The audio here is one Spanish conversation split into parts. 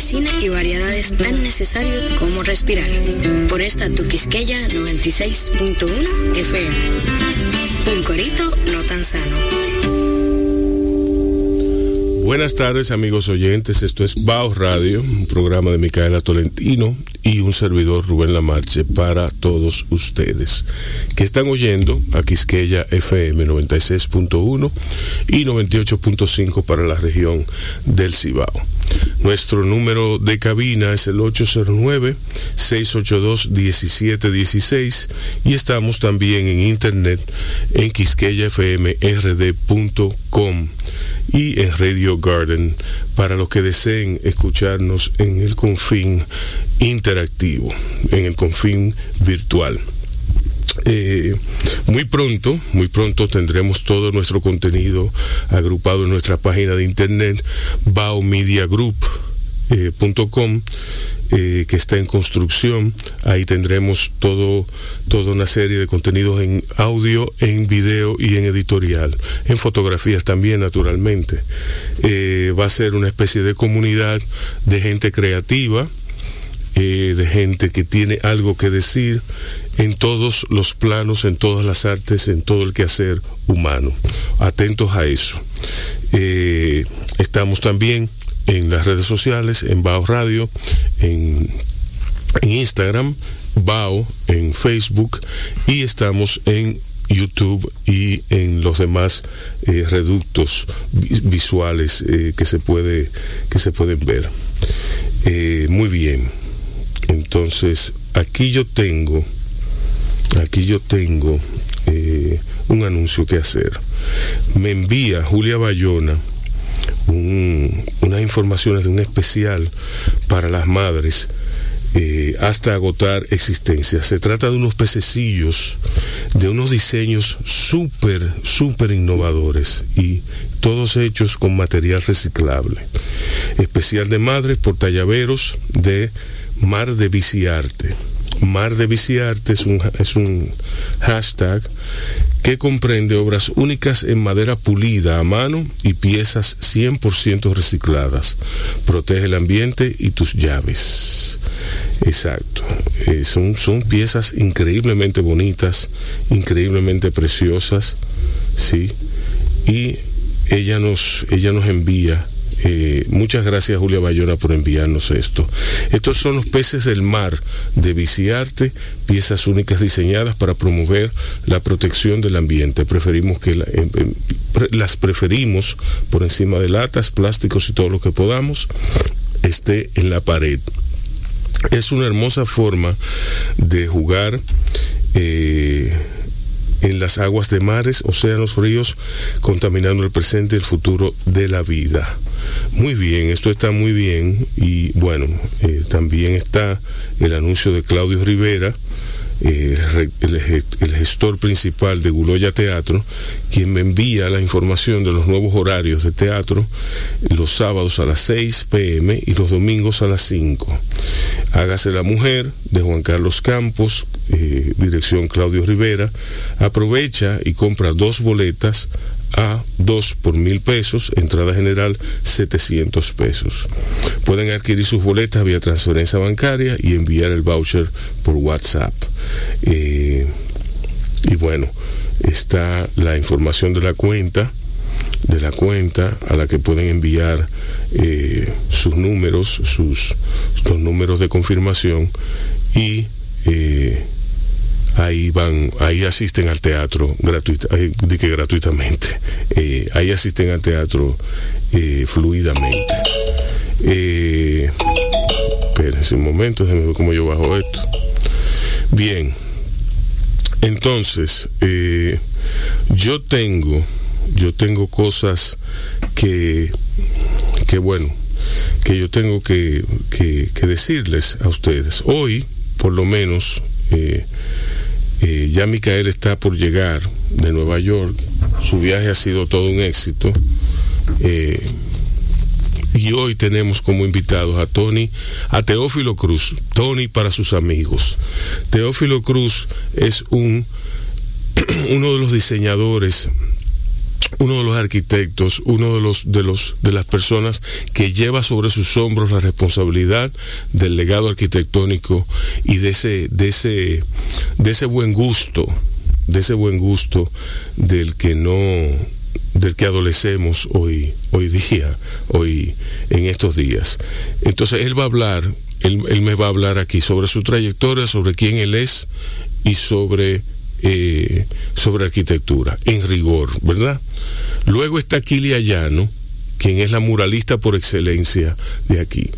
medicina y variedades tan necesarios como respirar. Por esta tu Quisqueya 96.1 FM. Un corito no tan sano. Buenas tardes amigos oyentes, esto es Baos Radio, un programa de Micaela Tolentino y un servidor Rubén Lamarche para todos ustedes que están oyendo a Quisqueya FM 96.1 y 98.5 para la región del Cibao. Nuestro número de cabina es el 809-682-1716 y estamos también en internet en quisqueyafmrd.com y en Radio Garden para los que deseen escucharnos en el confín interactivo, en el confín virtual. Eh, muy pronto, muy pronto tendremos todo nuestro contenido agrupado en nuestra página de internet baomediagroup.com eh, que está en construcción. Ahí tendremos todo, toda una serie de contenidos en audio, en video y en editorial, en fotografías también, naturalmente. Eh, va a ser una especie de comunidad de gente creativa, eh, de gente que tiene algo que decir en todos los planos, en todas las artes, en todo el quehacer humano. Atentos a eso. estamos también en las redes sociales, en Bao Radio, en, Instagram, Bao, en Facebook y estamos en YouTube y en los demás eh, reductos visuales eh, que se puede que se pueden ver. Eh, muy bien. Entonces, aquí yo tengo aquí yo tengo un anuncio que hacer. Me envía Julia Bayona unas informaciones de un especial para las madres eh, hasta agotar existencia. Se trata de unos pececillos, de unos diseños súper, súper innovadores y todos hechos con material reciclable. Especial de madres por tallaveros de Mar de Viciarte. Mar de Viciarte es un, hashtag que comprende obras únicas en madera pulida a mano y piezas 100% recicladas. Protege el ambiente y tus llaves. Exacto. Eh, son, son piezas increíblemente bonitas, increíblemente preciosas, ¿sí? Y ella nos, ella nos envía eh, muchas gracias Julia Bayona por enviarnos esto. Estos son los peces del mar de Viciarte, piezas únicas diseñadas para promover la protección del ambiente. Preferimos que las preferimos por encima de latas, plásticos y todo lo que podamos esté en la pared. Es una hermosa forma de jugar. Eh, en las aguas de mares, océanos, ríos, contaminando el presente y el futuro de la vida. Muy bien, esto está muy bien y bueno, eh, también está el anuncio de Claudio Rivera, eh, el, gestor principal de Guloya Teatro, quien me envía la información de los nuevos horarios de teatro los sábados a las 6 pm y los domingos a las 5. Hágase la mujer de Juan Carlos Campos, eh, dirección Claudio Rivera, aprovecha y compra dos boletas a 2 por mil pesos, entrada general 700 pesos. Pueden adquirir sus boletas vía transferencia bancaria y enviar el voucher por WhatsApp. Eh, y bueno, está la información de la cuenta de la cuenta a la que pueden enviar eh, sus números, sus los números de confirmación y eh, ahí van, ahí asisten al teatro gratuita, que gratuitamente, eh, ahí asisten al teatro eh, fluidamente. Eh, espérense un momento, déjenme ver cómo yo bajo esto. Bien, entonces, eh, yo tengo, yo tengo cosas que, que bueno, que yo tengo que, que, decirles a ustedes. Hoy, por lo menos, eh, eh, ya Micael está por llegar de Nueva York. Su viaje ha sido todo un éxito. Eh, y hoy tenemos como invitados a Tony, a Teófilo Cruz, Tony para sus amigos. Teófilo Cruz es un uno de los diseñadores uno de los arquitectos, uno de los de los de las personas que lleva sobre sus hombros la responsabilidad del legado arquitectónico y de ese de ese de ese buen gusto, de ese buen gusto del que no del que adolecemos hoy hoy día, hoy en estos días. Entonces él va a hablar, él, él me va a hablar aquí sobre su trayectoria, sobre quién él es y sobre eh, sobre arquitectura, en rigor, ¿verdad? Luego está Kili Ayano, quien es la muralista por excelencia de aquí.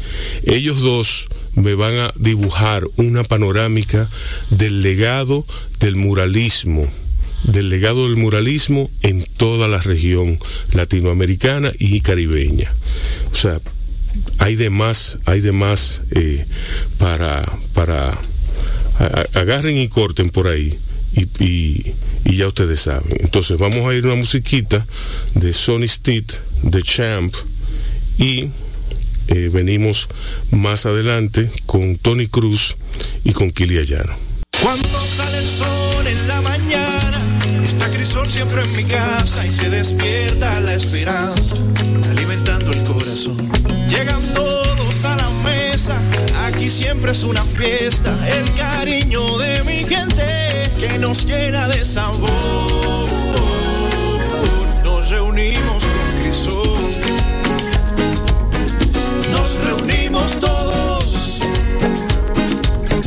Ellos dos me van a dibujar una panorámica del legado del muralismo, del legado del muralismo en toda la región latinoamericana y caribeña. O sea, hay de más, hay de más eh, para, para, agarren y corten por ahí y, ya ustedes saben. Entonces vamos a ir una musiquita de Sonny Stitt, de Champ, y eh, venimos más adelante con Tony Cruz y con Kili Ayano. Cuando sale el sol en la mañana, está Crisol siempre en mi casa y se despierta la esperanza, alimentando el corazón. Llegan todos a la mesa, aquí siempre es una fiesta, el cariño de mi gente que nos llena de sabor. Nos reunimos con Cristo. Nos reunimos todos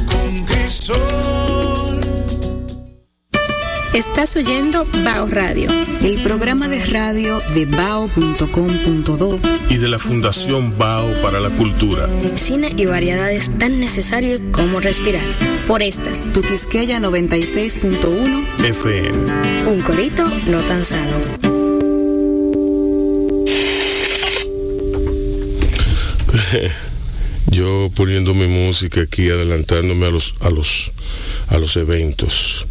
con Cristo. Estás oyendo Bao Radio, el programa de radio de bao.com.do y de la Fundación Bao para la Cultura. Cine y variedades tan necesarios como respirar por esta, tu Quisqueya 96.1 FM. Un corito no tan sano. Yo poniendo mi música aquí, adelantándome a los, a los, a los eventos.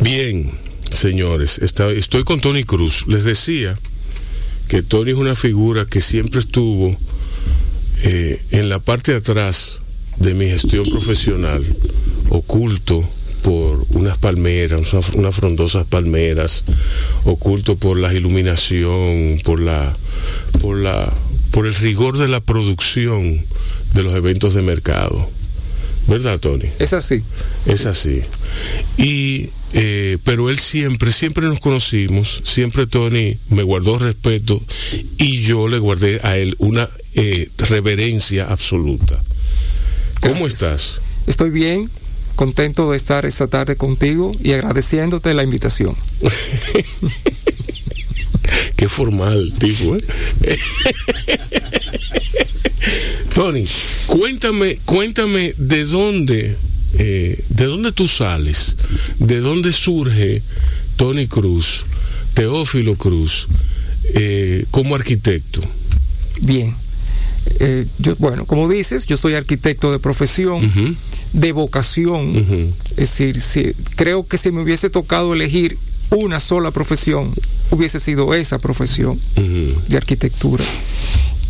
Bien, señores, estoy con Tony Cruz. Les decía que Tony es una figura que siempre estuvo eh, en la parte de atrás de mi gestión profesional oculto por unas palmeras, unas frondosas palmeras, oculto por la iluminación, por la, por la, por el rigor de la producción de los eventos de mercado. ¿Verdad, Tony? Es así. Es así. Y, eh, pero él siempre, siempre nos conocimos, siempre Tony me guardó respeto y yo le guardé a él una eh, reverencia absoluta. ¿Cómo estás? Estoy bien, contento de estar esta tarde contigo y agradeciéndote la invitación. Qué formal, tipo. ¿eh? Tony, cuéntame, cuéntame de dónde, eh, de dónde tú sales, de dónde surge Tony Cruz, Teófilo Cruz, eh, como arquitecto. Bien, yo, bueno, como dices, yo soy arquitecto de profesión de vocación. Es decir, si, creo que si me hubiese tocado elegir una sola profesión, hubiese sido esa profesión de arquitectura.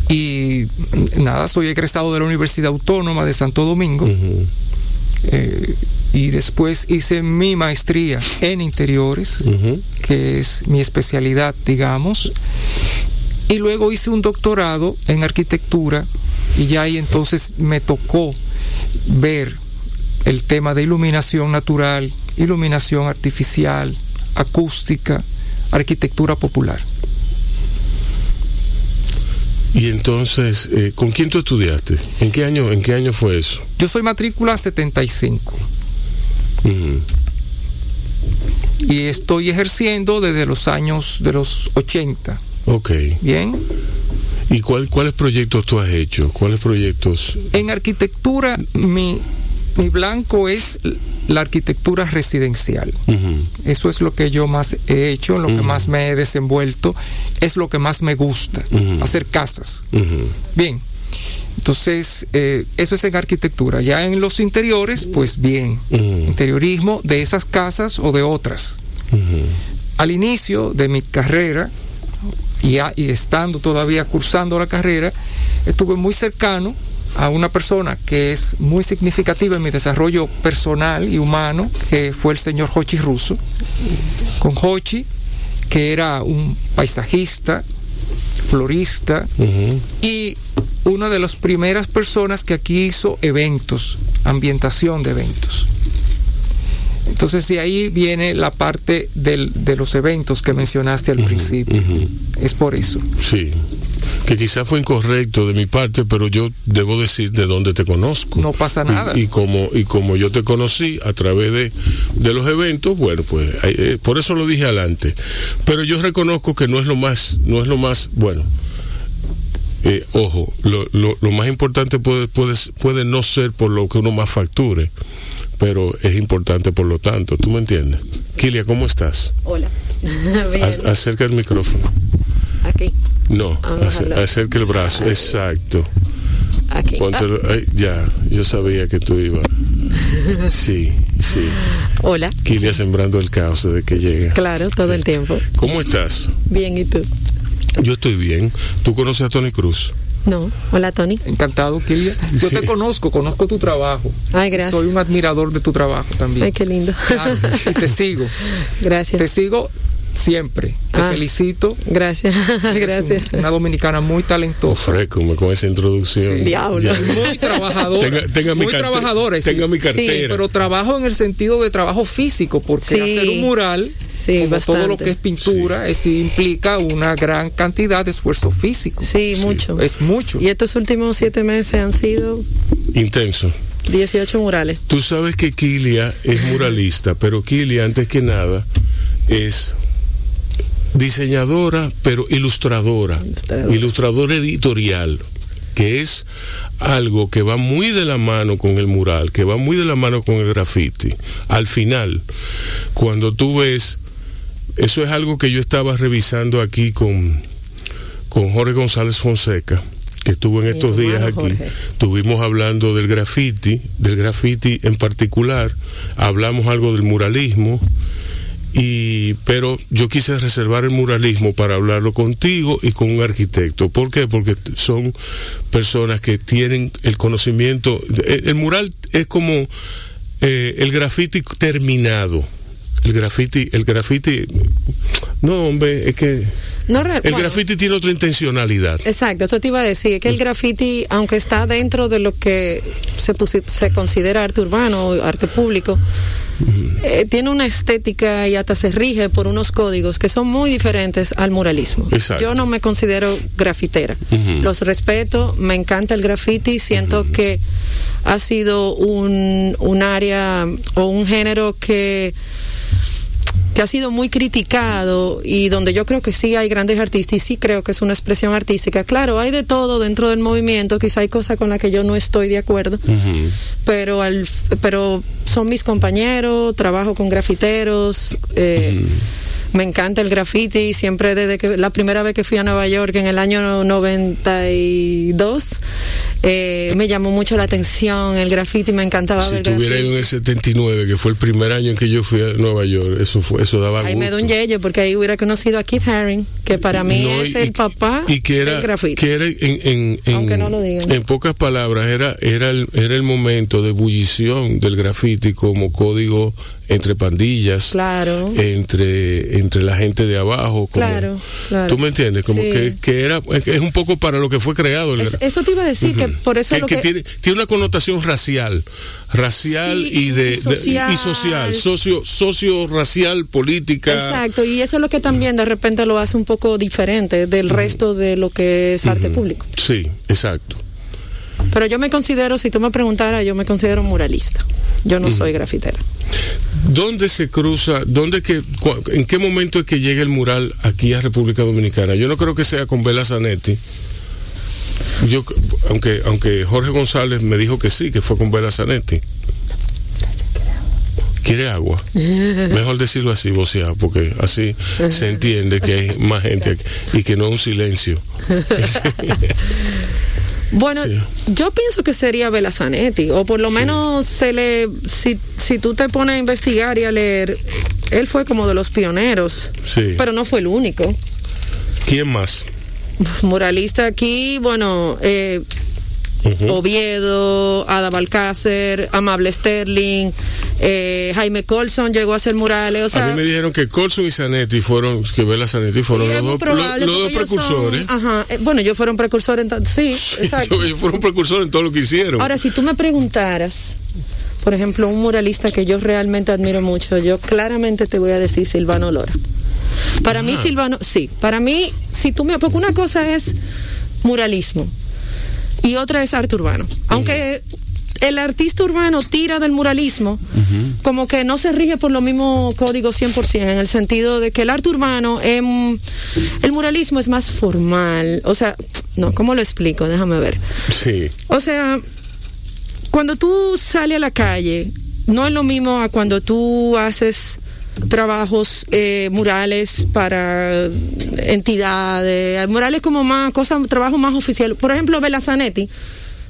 Y nada, soy egresado de la Universidad Autónoma de Santo Domingo. Eh, y después hice mi maestría en interiores, que es mi especialidad, digamos. Y luego hice un doctorado en arquitectura y ya ahí entonces me tocó ver el tema de iluminación natural, iluminación artificial, acústica, arquitectura popular. Y entonces, eh, ¿con quién tú estudiaste? ¿En qué año, en qué año fue eso? Yo soy matrícula 75. Y estoy ejerciendo desde los años de los 80. Ok. Bien. ¿Y cuál, cuáles proyectos tú has hecho? ¿Cuáles proyectos? En arquitectura, mi, mi blanco es la arquitectura residencial. Eso es lo que yo más he hecho, lo que más me he desenvuelto, es lo que más me gusta, hacer casas. Bien, entonces eh, eso es en arquitectura. Ya en los interiores, pues bien, interiorismo de esas casas o de otras. Al inicio de mi carrera, y, y estando todavía cursando la carrera, estuve muy cercano a una persona que es muy significativa en mi desarrollo personal y humano, que fue el señor Hochi Russo. Con Hochi, que era un paisajista, florista y una de las primeras personas que aquí hizo eventos, ambientación de eventos. Entonces de ahí viene la parte del, de los eventos que mencionaste al principio. Es por eso. Sí. Que quizás fue incorrecto de mi parte, pero yo debo decir de dónde te conozco. No pasa nada. Y, como, y como yo te conocí a través de, de los eventos, bueno, pues eh, por eso lo dije adelante. Pero yo reconozco que no es lo más, no es lo más, bueno, eh, ojo, lo, lo, lo, más importante puede, puede, puede no ser por lo que uno más facture, pero es importante por lo tanto, ¿tú me entiendes? Kilia, ¿cómo estás? Hola. Bien. acerca el micrófono. Aquí. No, acerca el brazo, exacto. Aquí. Póntelo, ah. ay, ya, yo sabía que tú ibas. Sí, sí. Hola. Kilia sembrando el caos desde que llega. Claro, todo Sí. el tiempo. ¿Cómo estás? Bien, ¿y tú? Yo estoy bien. ¿Tú conoces a Tony Cruz? No. Hola, Tony. Encantado, Kilia. Yo te conozco, conozco tu trabajo. Ay, gracias. Soy un admirador de tu trabajo también. Ay, qué lindo. Claro, y te sigo. Gracias. Te sigo siempre. Te Ah. felicito. Gracias, gracias. un- Una dominicana muy talentosa. Ofrécome con esa introducción. Sí. Diablo. Ya. Muy trabajadora. Tenga, tenga mi muy carte- trabajadora. sí. Tenga mi cartera. Sí, pero trabajo en el sentido de trabajo físico, porque Sí. hacer un mural, Sí, como todo lo que es pintura, es, implica una gran cantidad de esfuerzo físico. Sí, mucho. Es mucho. Y estos últimos siete meses han sido Intenso. 18 murales. Tú sabes que Kilia es muralista, pero Kilia, antes que nada, es diseñadora, pero ilustradora. Ilustradora. Ilustradora editorial, que es algo que va muy de la mano con el mural, que va muy de la mano con el graffiti. Al final, cuando tú ves, eso es algo que yo estaba revisando aquí con, con Jorge González Fonseca, que estuvo en estos días aquí. Jorge. Estuvimos hablando del graffiti, del graffiti en particular, hablamos algo del muralismo, y pero yo quise reservar el muralismo para hablarlo contigo y con un arquitecto. ¿Por qué? Porque son personas que tienen el conocimiento. El, el mural es como eh, el graffiti terminado. El graffiti, el graffiti. No, hombre, es que No, el bueno, graffiti tiene otra intencionalidad. Exacto, eso te iba a decir, que el graffiti, aunque está dentro de lo que se, se considera arte urbano o arte público, eh, tiene una estética y hasta se rige por unos códigos que son muy diferentes al muralismo. Exacto. Yo no me considero grafitera. Los respeto, me encanta el graffiti, siento que ha sido un, un área o un género que que ha sido muy criticado y donde yo creo que sí hay grandes artistas y sí creo que es una expresión artística. Claro, hay de todo dentro del movimiento, quizá hay cosas con las que yo no estoy de acuerdo, pero al, pero son mis compañeros, trabajo con grafiteros, eh, me encanta el graffiti, siempre desde que la primera vez que fui a Nueva York en el año 92 eh, me llamó mucho la atención el graffiti, me encantaba Si ver graffiti. ido en el 79, que fue el primer año en que yo fui a Nueva York, eso fue, eso daba Ahí me da un yello porque ahí hubiera conocido a Keith Haring, que para mí No, es y- el papá y que era, del graffiti. que era en, en, en- Aunque no lo digan. en pocas palabras era era el, era el momento de ebullición del graffiti como código entre pandillas Claro. entre entre la gente de abajo como- Claro, claro. tú me entiendes como Sí. que, que era es un poco para lo que fue creado el Es- eso te iba a decir que por eso que, lo que que, tiene, tiene una connotación racial, racial Sí, y de, y de- social. y social, socio, socio racial, política. Exacto, y eso es lo que también de repente lo hace un poco diferente del resto de lo que es arte público. Sí, exacto. Pero yo me considero, si tú me preguntaras, yo me considero muralista. Yo no soy grafitera. ¿Dónde se cruza, dónde que, en qué momento es que llega el mural aquí a República Dominicana? Yo no creo que sea con Bela Zanetti. Yo, aunque, aunque Jorge González me dijo que sí, que fue con Bela Zanetti. ¿Quiere agua? Mejor decirlo así, voceado, porque así se entiende que hay más gente aquí y que no es un silencio. Bueno, Sí. yo pienso que sería Bela Zanetti, o por lo menos se le, si, si tú te pones a investigar y a leer, él fue como de los pioneros, Sí. pero no fue el único. ¿Quién más? Muralista aquí, bueno, eh, Oviedo, Ada Balcácer, Amable Sterling, Eh, Jaime Colson llegó a hacer murales. O sea, a mí me dijeron que Colson y Zanetti fueron, que Vela Zanetti fueron los dos, los, dos precursores. ajá, eh, bueno, ellos fueron precursores en sí, exacto. Ellos fueron precursores en todo lo que hicieron. Ahora, si tú me preguntaras, por ejemplo, un muralista que yo realmente admiro mucho, yo claramente te voy a decir Silvano Lora. Para mí, Silvano, sí, para mí, si tú me. Porque una cosa es muralismo y otra es arte urbano. Aunque el artista urbano tira del muralismo, como que no se rige por los mismos códigos 100%, en el sentido de que el arte urbano, el muralismo es más formal. O sea, no, ¿cómo lo explico? Déjame ver. Sí. O sea, cuando tú sales a la calle, no es lo mismo a cuando tú haces trabajos eh, murales para entidades, murales como más, cosas, trabajo más oficial. Por ejemplo, Belazanetti,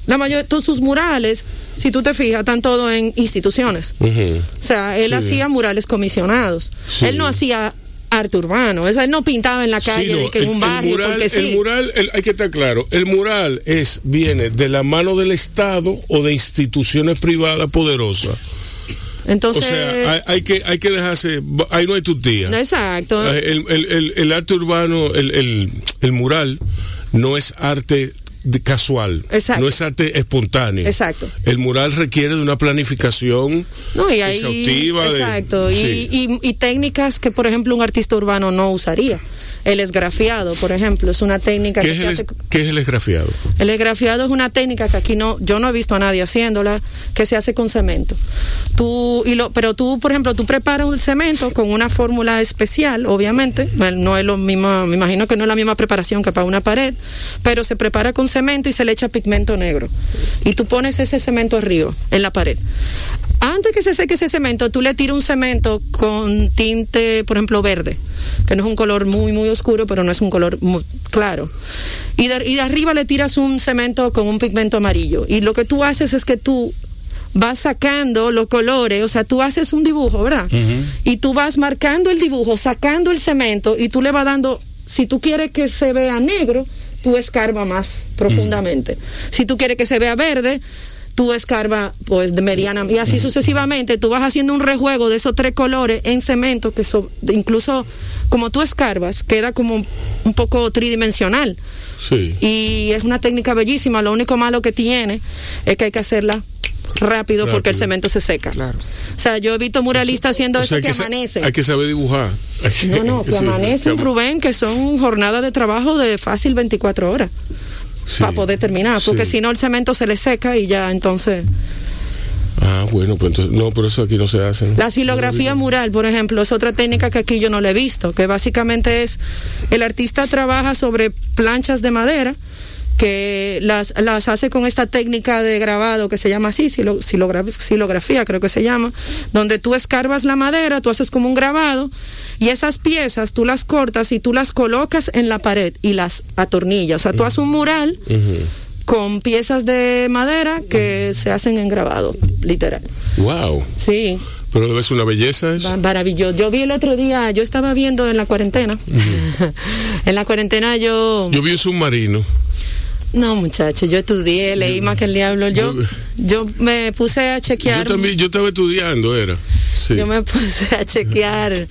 la mayoría de todos sus murales, si tú te fijas, están todos en instituciones. O sea, él hacía murales comisionados. Él no hacía arte urbano. él no pintaba en la calle que en un barrio. porque sí. el mural, hay que estar claro, el mural es viene de la mano del Estado o de instituciones privadas poderosas. Entonces, o sea, hay, que hay que dejarse, ahí no hay tutía. Exacto. El, el, el, arte urbano, el, el, mural, no es arte casual, Exacto. no es arte espontáneo. Exacto. El mural requiere de una planificación no, y exhaustiva. Exacto. y, y, técnicas que, por ejemplo, un artista urbano no usaría. El esgrafiado, por ejemplo, es una técnica ¿Qué que es se el, hace... ¿Qué es el esgrafiado? El esgrafiado es una técnica que aquí no, yo no he visto a nadie haciéndola, que se hace con cemento. Tú, y lo, pero tú, por ejemplo, tú preparas un cemento con una fórmula especial, obviamente, no es lo mismo, me imagino que no es la misma preparación que para una pared, pero se prepara con cemento y se le echa pigmento negro. Y tú pones ese cemento arriba, en la pared antes que se seque ese cemento, tú le tiras un cemento con tinte, por ejemplo, verde, que no es un color muy, muy oscuro, pero no es un color muy claro. Y de, y de arriba le tiras un cemento con un pigmento amarillo. Y lo que tú haces es que tú vas sacando los colores, o sea, tú haces un dibujo, ¿verdad? Y tú vas marcando el dibujo, sacando el cemento y tú le vas dando, si tú quieres que se vea negro, tú escarba más profundamente. Si tú quieres que se vea verde, tú escarba pues de mediana y así sucesivamente tú vas haciendo un rejuego de esos tres colores en cemento que incluso como tú escarbas queda como un poco tridimensional sí. y es una técnica bellísima lo único malo que tiene es que hay que hacerla rápido, porque el cemento se seca. Claro. O sea, yo he visto muralistas haciendo eso que, amanece. Hay que saber dibujar. no, no, que amanece, Rubén, que son jornadas de trabajo de fácil 24 horas para poder terminar, porque si no el cemento se le seca y ya entonces... Ah, bueno, pues entonces, no, por eso aquí no se hace. La silografía mural, por ejemplo, es otra técnica que aquí yo no le he visto, que básicamente es, el artista trabaja sobre planchas de madera, que las, las hace con esta técnica de grabado que se llama así, silografía creo que se llama, donde tú escarbas la madera, tú haces como un grabado y esas piezas tú las cortas y tú las colocas en la pared y las atornillas. O sea, tú haces un mural con piezas de madera que se hacen en grabado, literal. Wow. Sí. Pero debe ser una belleza eso. Maravilloso. Yo vi el otro día, yo estaba viendo en la cuarentena. en la cuarentena yo. Yo vi un submarino. No, muchacho, yo estudié, leí más que el diablo. Yo, yo me puse a chequear. Yo también, yo estaba estudiando, era. Yo me puse a chequear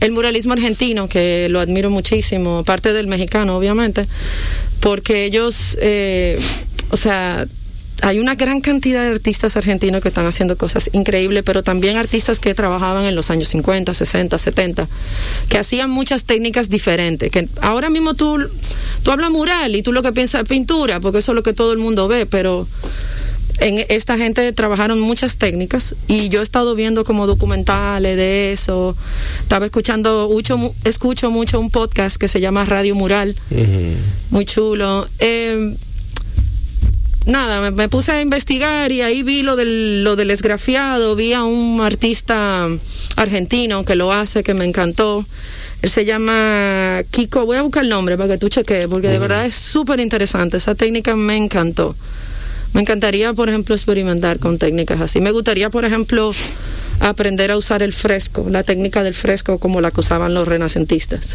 el muralismo argentino, que lo admiro muchísimo, parte del mexicano, obviamente, porque ellos, eh, o sea, hay una gran cantidad de artistas argentinos que están haciendo cosas increíbles, pero también artistas que trabajaban en los años 50, 60, 70, que hacían muchas técnicas diferentes. Que ahora mismo tú, tú hablas mural y tú lo que piensas es pintura, porque eso es lo que todo el mundo ve, pero en esta gente trabajaron muchas técnicas y yo he estado viendo como documentales de eso. Estaba escuchando, mucho, escucho mucho un podcast que se llama Radio Mural, muy chulo. Eh, nada, me, puse a investigar y ahí vi lo del, lo del esgrafiado, vi a un artista argentino que lo hace, que me encantó. Él se llama Kiko, voy a buscar el nombre para que tú cheques, porque de verdad es súper interesante, esa técnica me encantó. Me encantaría, por ejemplo, experimentar con técnicas así. Me gustaría, por ejemplo, aprender a usar el fresco, la técnica del fresco como la que usaban los renacentistas.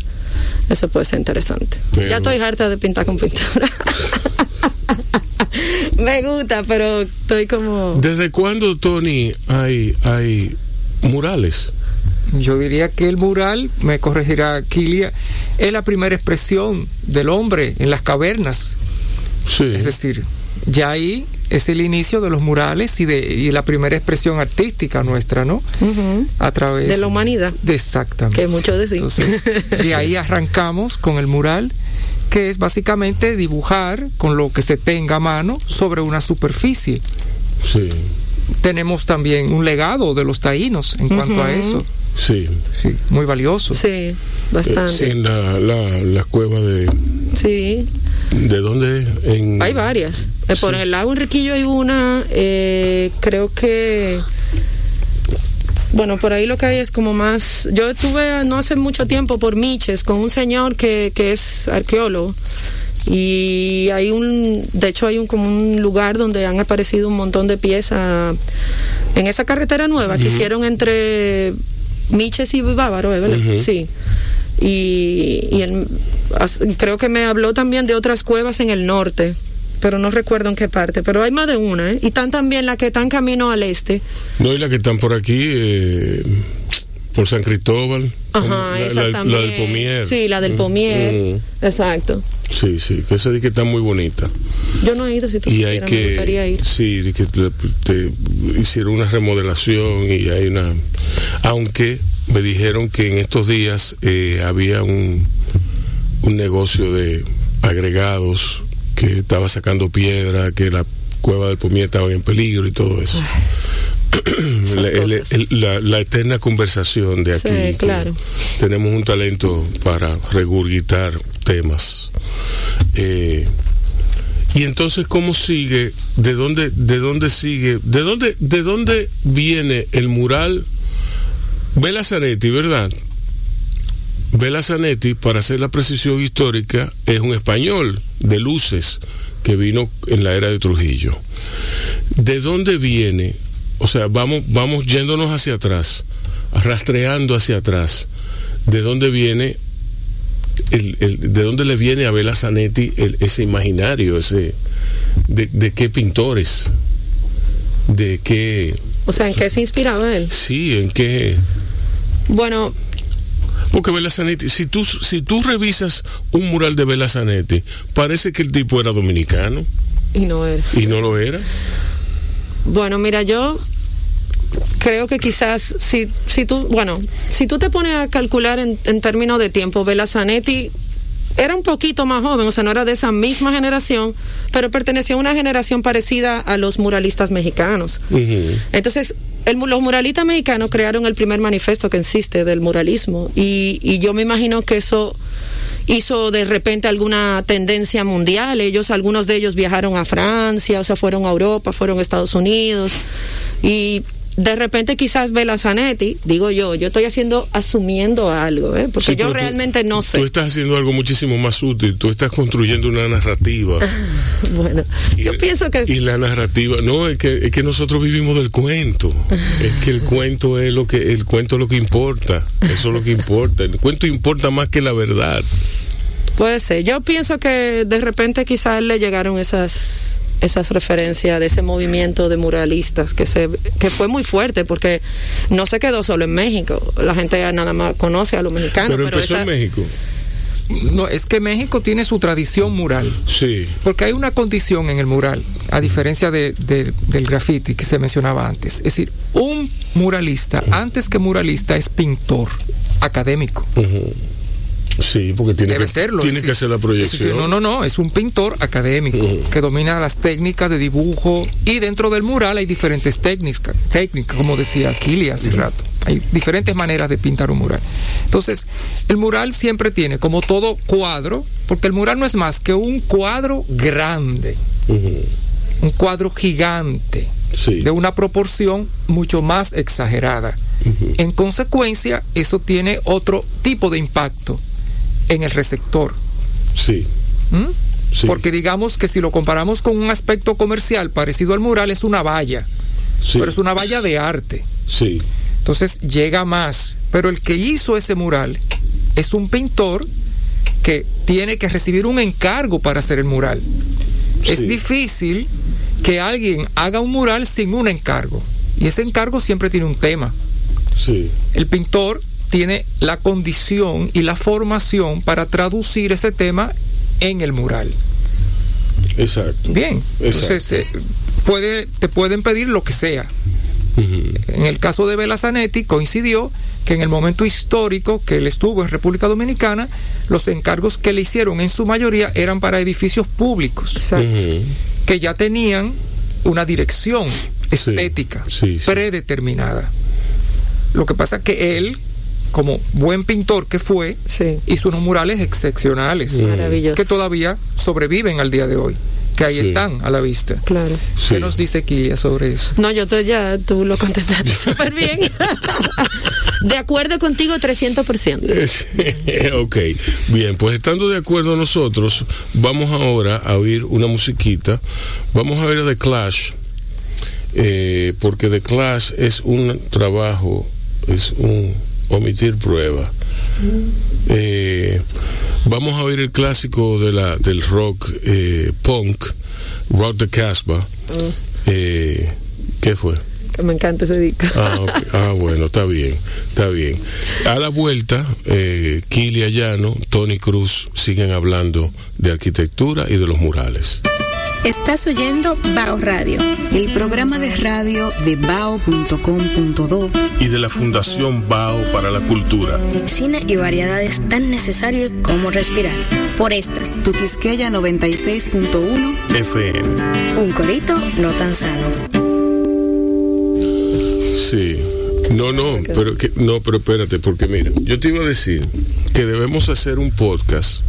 Eso puede ser interesante. Ya estoy harta de pintar con pintura. Me gusta, pero estoy como... ¿Desde cuándo, Tony, hay, hay murales? Yo diría que el mural, me corregirá Kilia, es la primera expresión del hombre en las cavernas. Sí. Es decir, ya ahí es el inicio de los murales y de y la primera expresión artística nuestra, ¿no? A través De la humanidad. de- exactamente. Que mucho decir. Entonces, de ahí arrancamos con el mural, que es básicamente dibujar con lo que se tenga a mano sobre una superficie. Sí, Tenemos también un legado de los taínos en cuanto a eso. sí. Sí, muy valioso. Sí, Eh, bastante. en la, la, la cueva de... Sí, ¿De dónde? En, hay varias. Eh, Por el lago Enriquillo hay una, eh, creo que... Bueno, por ahí lo que hay es como más... Yo estuve no hace mucho tiempo por Miches con un señor que, que es arqueólogo. Y hay un, de hecho hay un como un lugar donde han aparecido un montón de piezas en esa carretera nueva que hicieron entre Miches y Bávaro, ¿eh. Sí. Y, y él, creo que me habló también de otras cuevas en el norte, pero no recuerdo en qué parte, pero hay más de una, ¿eh? Y están también las que están camino al este. No, y la que están por aquí, eh, por San Cristóbal. Ajá, la, la- del Pomier. Sí, la del Pomier. Mm, Exacto. Sí, sí, que esa di que está muy bonita. Yo no he ido, si tú y hay supieras, me gustaría que ir. sí que te, te hicieron una remodelación y hay una aunque me dijeron que en estos días eh, había un un negocio de agregados que estaba sacando piedra que la cueva del Pomier estaba en peligro y todo eso. La, el- cosas. el- la- la eterna conversación de Sí, aquí que claro. tenemos un talento para regurgitar temas. Eh, y entonces cómo sigue de dónde de dónde sigue de dónde de dónde viene el mural Zanetti verdad Bela Zanetti para hacer la precisión histórica es un español de luces que vino en la era de Trujillo. De dónde viene o sea vamos vamos yéndonos hacia atrás rastreando hacia atrás. De dónde viene el, el- de dónde le viene a Bela Zanetti el- ese imaginario, ese de, de qué pintores, de qué, O sea, ¿en qué se inspiraba él? sí, en qué, Bueno, porque Bela Zanetti, si tú si tú revisas un mural de Bela Zanetti, parece que el tipo era dominicano y no era. y no lo era. Bueno, mira, yo creo que quizás si, si tú, bueno, si tú te pones a calcular en, en términos de tiempo, Bela Zanetti era un poquito más joven, o sea, no era de esa misma generación, pero pertenecía a una generación parecida a los muralistas mexicanos. Entonces, el los muralistas mexicanos crearon el primer manifiesto que existe del muralismo y, y yo me imagino que eso hizo de repente alguna tendencia mundial. Ellos, algunos de ellos viajaron a Francia, o sea, fueron a Europa, fueron a Estados Unidos y de repente quizás Bela Zanetti, digo yo, yo estoy haciendo, asumiendo algo, ¿eh? porque Sí, yo tú- realmente no sé. Tú estás haciendo algo muchísimo más útil, tú estás construyendo una narrativa. Bueno, yo pienso que... Y la narrativa, no, es que, es que nosotros vivimos del cuento. Es que el cuento es lo que, el cuento es lo que importa. Eso es lo que importa. El cuento importa más que la verdad. Puede ser. Yo pienso que de repente quizás le llegaron esas esas referencias de ese movimiento de muralistas que se que fue muy fuerte porque no se quedó solo en México. La gente ya nada más conoce a los mexicanos, Pero pero, empezó esa- en México. No, es que México tiene su tradición mural. Sí. Porque hay una condición en el mural, a diferencia de- de- del graffiti que se mencionaba antes. Es decir, un muralista, antes que muralista, es pintor académico. Ujú. Sí, porque tiene, Debe que, serlo. tiene que hacer la proyección. decir, no, no, no, es un pintor académico que domina las técnicas de dibujo y dentro del mural hay diferentes técnicas, técnicas como decía Kili hace rato. Hay diferentes maneras de pintar un mural. Entonces, el mural siempre tiene, como todo cuadro, porque el mural no es más que un cuadro grande, un cuadro gigante, Sí. de una proporción mucho más exagerada. En consecuencia, eso tiene otro tipo de impacto en el receptor. Sí. ¿m? Sí. Porque digamos que si lo comparamos con un aspecto comercial parecido al mural, es una valla, Sí. pero es una valla de arte. Sí. Entonces llega más. Pero el que hizo ese mural es un pintor que tiene que recibir un encargo para hacer el mural. Es difícil que alguien haga un mural sin un encargo. Y ese encargo siempre tiene un tema. Sí. El pintor tiene la condición y la formación para traducir ese tema en el mural. Exacto. Bien. Entonces, eh, puede, te pueden pedir lo que sea. En el caso de Zanetti coincidió que en el momento histórico que él estuvo en República Dominicana, los encargos que le hicieron en su mayoría eran para edificios públicos, que ya tenían una dirección estética predeterminada. Lo que pasa es que él, como buen pintor que fue, hizo unos murales excepcionales, que todavía sobreviven al día de hoy que ahí están a la vista. Claro. ¿Qué nos dice Kilia sobre eso? No, yo te, ya tú lo contestaste súper bien. de acuerdo contigo 300%. ok, bien, pues estando de acuerdo nosotros, vamos ahora a oír una musiquita. Vamos a ver a The Clash, eh, porque The Clash es un trabajo, es un omitir prueba. Eh, vamos a oír el clásico de la, del rock eh, punk, Rock the Casbah. Mm. Eh, ¿Qué fue? Que me encanta ese disco. Ah, ah, bueno, está bien, está bien. A la vuelta, eh, Kili Ayano, Tony Cruz siguen hablando de arquitectura y de los murales. Estás oyendo Bao Radio, el programa de radio de bao.com.do y de la Fundación Bao para la Cultura. Cine y variedades tan necesarios como respirar. Por esta, tu Quisqueya 96.1 FM. Un corito no tan sano. Sí. No, no, pero que, no, pero espérate, porque mira, yo te iba a decir que debemos hacer un podcast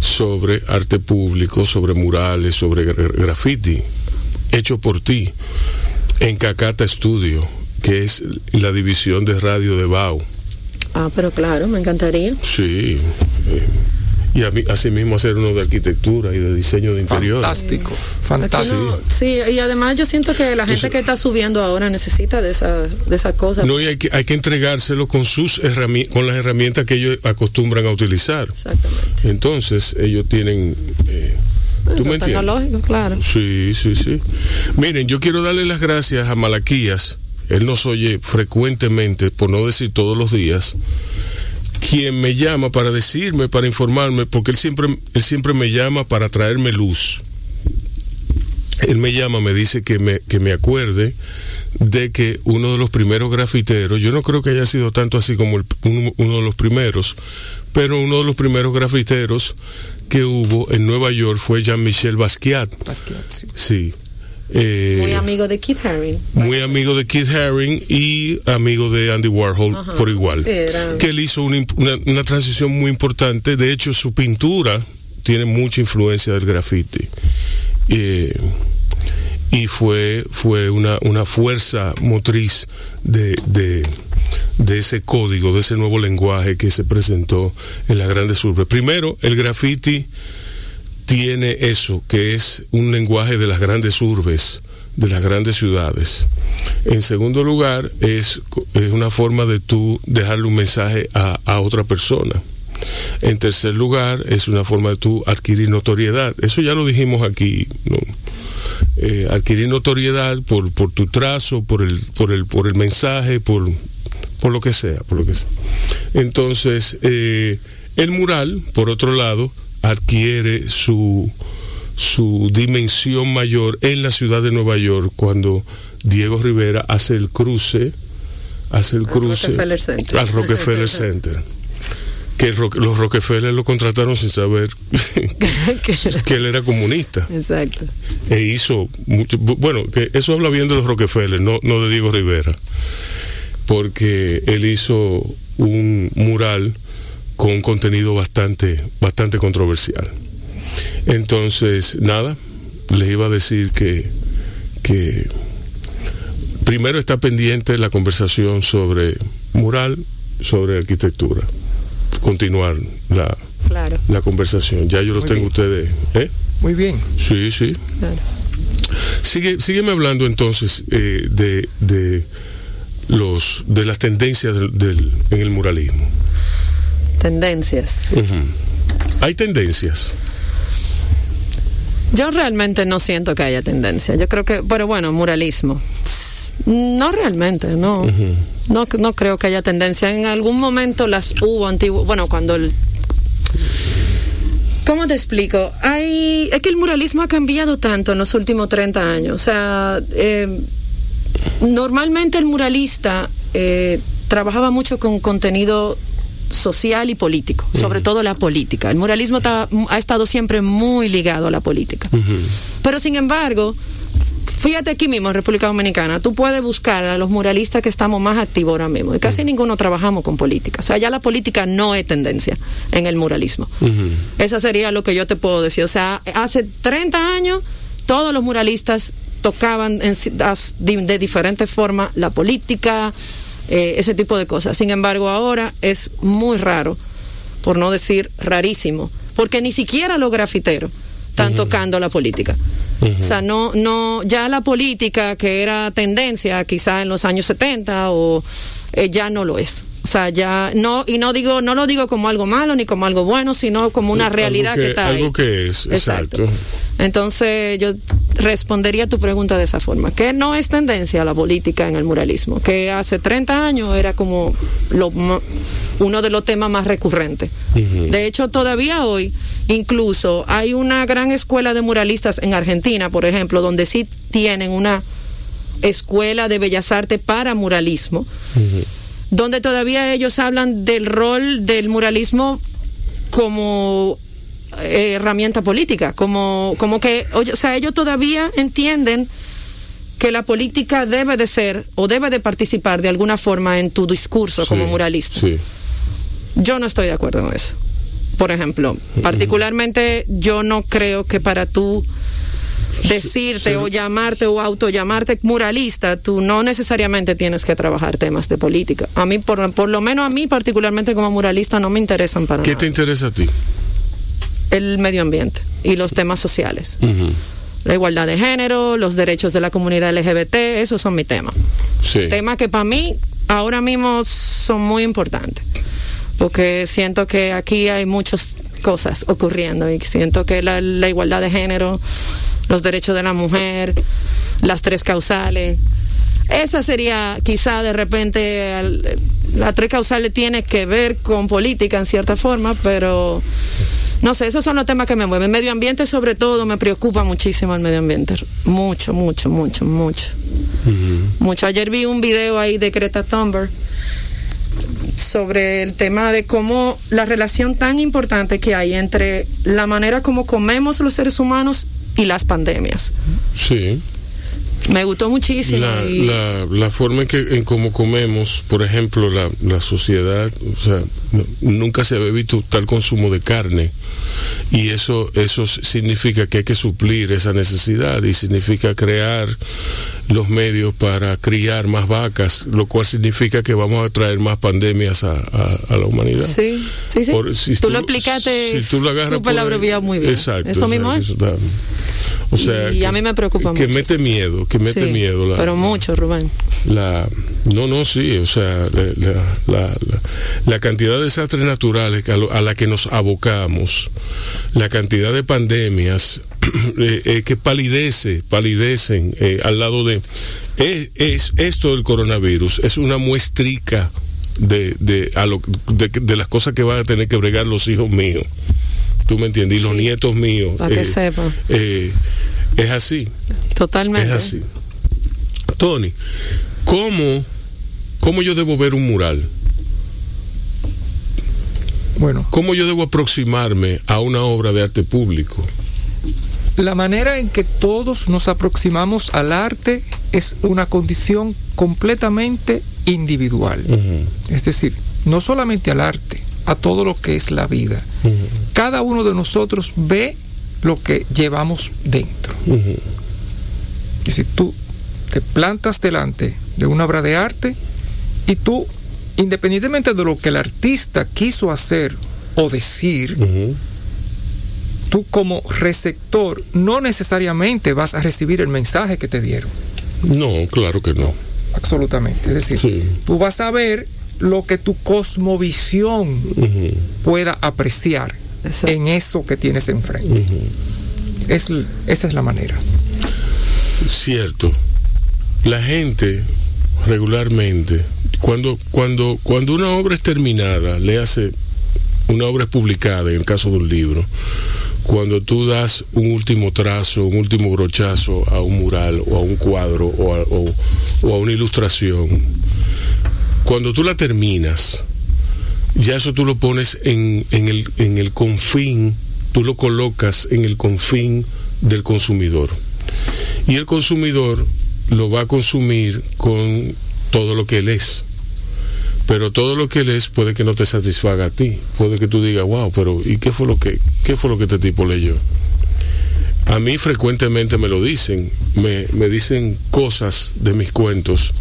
sobre arte público, sobre murales, sobre graffiti, hecho por ti, en Cacata Studio, que es la división de radio de BAU. Ah, pero claro, me encantaría. Sí. Eh, y a mí, asimismo hacer uno de arquitectura y de diseño de interior. Fantástico, fantástico. sí, y además yo siento que la gente que está subiendo ahora necesita de esa, de esas cosas. No, y hay que, hay que entregárselo con sus con las herramientas que ellos acostumbran a utilizar. Exactamente. Entonces, ellos tienen... Eh, ¿Tú me entiendes? claro. Sí, sí, sí. Miren, yo quiero darle las gracias a Malaquías. Él nos oye frecuentemente, por no decir todos los días quien me llama para decirme, para informarme, porque él siempre, él siempre me llama para traerme luz. Él me llama, me dice que me, que me acuerde de que uno de los primeros grafiteros, yo no creo que haya sido tanto así como uno, de los primeros, pero uno de los primeros grafiteros que hubo en Nueva York fue Jean-Michel Basquiat. Basquiat, sí. Sí. Eh, muy amigo de Keith Haring. Muy amigo de Keith Haring y amigo de Andy Warhol por igual. Que él hizo una, transición muy importante. De hecho, su pintura tiene mucha influencia del graffiti. Eh, y fue, fue una, una fuerza motriz de, de, de, ese código, de ese nuevo lenguaje que se presentó en las grandes urbes. Primero, el graffiti tiene eso, que es un lenguaje de las grandes urbes, de las grandes ciudades. En segundo lugar, es, una forma de tú dejarle un mensaje a, otra persona. En tercer lugar, es una forma de tú adquirir notoriedad. Eso ya lo dijimos aquí, eh, adquirir notoriedad por, por tu trazo, por el, por el, por el mensaje, por, por lo que sea, por lo que sea. Entonces, eh, el mural, por otro lado, adquiere su, su dimensión mayor en la ciudad de Nueva York cuando Diego Rivera hace el cruce, hace el cruce al Rockefeller Center. Que los Rockefeller lo contrataron sin saber que él era comunista. Exacto. E hizo mucho, bueno, que eso habla bien de los Rockefeller, no, no de Diego Rivera. Porque él hizo un mural con un contenido bastante, bastante controversial. Entonces, nada, les iba a decir que, que primero está pendiente la conversación sobre mural, sobre arquitectura. Continuar la, la conversación. Ya yo los tengo ustedes. ¿eh? Muy bien. Sí, sí. Sigue, sígueme hablando entonces eh, de, de, los, de las tendencias del, en el muralismo. Tendencias. Hay tendencias. Yo realmente no siento que haya tendencia. Yo creo que, pero bueno, muralismo. No realmente, no. no. No creo que haya tendencia. En algún momento las hubo antiguo, bueno, cuando el ¿Cómo te explico? Hay, es que el muralismo ha cambiado tanto en los últimos 30 años. O sea, eh, normalmente el muralista eh, trabajaba mucho con contenido social y político, sobre todo la política. El muralismo ha estado siempre muy ligado a la política. Pero sin embargo, fíjate aquí mismo en República Dominicana, tú puedes buscar a los muralistas que estamos más activos ahora mismo. Y casi ninguno trabajamos con política. O sea, ya la política no es tendencia en el muralismo. Esa sería lo que yo te puedo decir. O sea, hace 30 años todos los muralistas tocaban de diferentes formas la política, eh, ese tipo de cosas. Sin embargo, ahora es muy raro, por no decir rarísimo, porque ni siquiera los grafiteros están tocando la política. O sea, no, no, ya la política que era tendencia quizá en los años 70 o eh, ya no lo es. O sea, ya no, y no digo, no lo digo como algo malo ni como algo bueno, sino como una realidad que, está ahí. Algo que es, exacto. Entonces, yo respondería a tu pregunta de esa forma, que no es tendencia la política en el muralismo, que hace 30 años era como lo, uno de los temas más recurrentes. De hecho, todavía hoy Incluso hay una gran escuela de muralistas en Argentina, por ejemplo, donde sí tienen una escuela de bellas artes para muralismo, donde todavía ellos hablan del rol del muralismo como eh, herramienta política, como, como que, o sea, ellos todavía entienden que la política debe de ser o debe de participar de alguna forma en tu discurso como muralista. Yo no estoy de acuerdo con eso por ejemplo. Particularmente yo no creo que para tú decirte o llamarte o autollamarte muralista, tú no necesariamente tienes que trabajar temas de política. A mí, por, por lo menos a mí particularmente como muralista, no me interesan para ¿Qué te interesa a ti? El medio ambiente y los temas sociales. La igualdad de género, los derechos de la comunidad LGBT, esos son mi temas. Temas que para mí ahora mismo son muy importantes porque siento que aquí hay muchas cosas ocurriendo y siento que la, igualdad de género, los derechos de la mujer, las tres causales, esa sería quizá de repente, las tres causales tiene que ver con política en cierta forma, pero no sé, esos son los temas que me mueven. Medio ambiente sobre todo me preocupa muchísimo el medio ambiente, mucho, mucho, mucho, mucho. Mucho. Ayer vi un video ahí de Greta Thunberg sobre el tema de cómo la relación tan importante que hay entre la manera como comemos los seres humanos y las pandemias. Sí. Me gustó muchísimo. La, la, la, forma en que en cómo comemos, por ejemplo, la, la sociedad, o sea, nunca se había visto tal consumo de carne y eso eso significa que hay que suplir esa necesidad y significa crear los medios para criar más vacas, lo cual significa que vamos a traer más pandemias a, a, la humanidad. Sí, sí, sí. tú, lo explicaste, si tú lo agarras la muy bien. Exacto. Eso mismo es. O sea, y a mí me preocupa que mucho. Que mete miedo, que mete miedo. La, pero mucho, Rubén. La, no, no, sí, o sea, la, la cantidad de desastres naturales a, la que nos abocamos, la cantidad de pandemias eh, eh, que palidece, palidecen eh, al lado de... Es, esto del coronavirus, es una muestrica de, de, a lo, de, las cosas que van a tener que bregar los hijos míos. ¿Tú me entiendes? Y los nietos míos. Para que sepan. es así. Totalmente. Es así. Tony, ¿cómo, ¿cómo yo debo ver un mural? Bueno. ¿Cómo yo debo aproximarme a una obra de arte público? La manera en que todos nos aproximamos al arte es una condición completamente individual. Es decir, no solamente al arte, a todo lo que es la vida. Cada uno de nosotros ve lo que llevamos dentro. Es decir, tú te plantas delante de una obra de arte y tú independientemente de lo que el artista quiso hacer o decir, tú como receptor no necesariamente vas a recibir el mensaje que te dieron. No, claro que no. Absolutamente. Es decir, tú vas a ver lo que tu cosmovisión pueda apreciar en eso que tienes enfrente. Es, esa es la manera. Cierto. La gente regularmente, cuando, cuando, cuando una obra es terminada, le hace una obra es publicada, en el caso de un libro, cuando tú das un último trazo, un último brochazo a un mural o a un cuadro o a, una ilustración, cuando tú la terminas, ya eso tú lo pones en, en, el, en el confín, tú lo colocas en el confín del consumidor. Y el consumidor lo va a consumir con todo lo que él es. Pero todo lo que él es puede que no te satisfaga a ti. Puede que tú digas, wow, pero ¿y qué fue lo que, qué fue lo que este tipo leyó? A mí frecuentemente me lo dicen, me, me dicen cosas de mis cuentos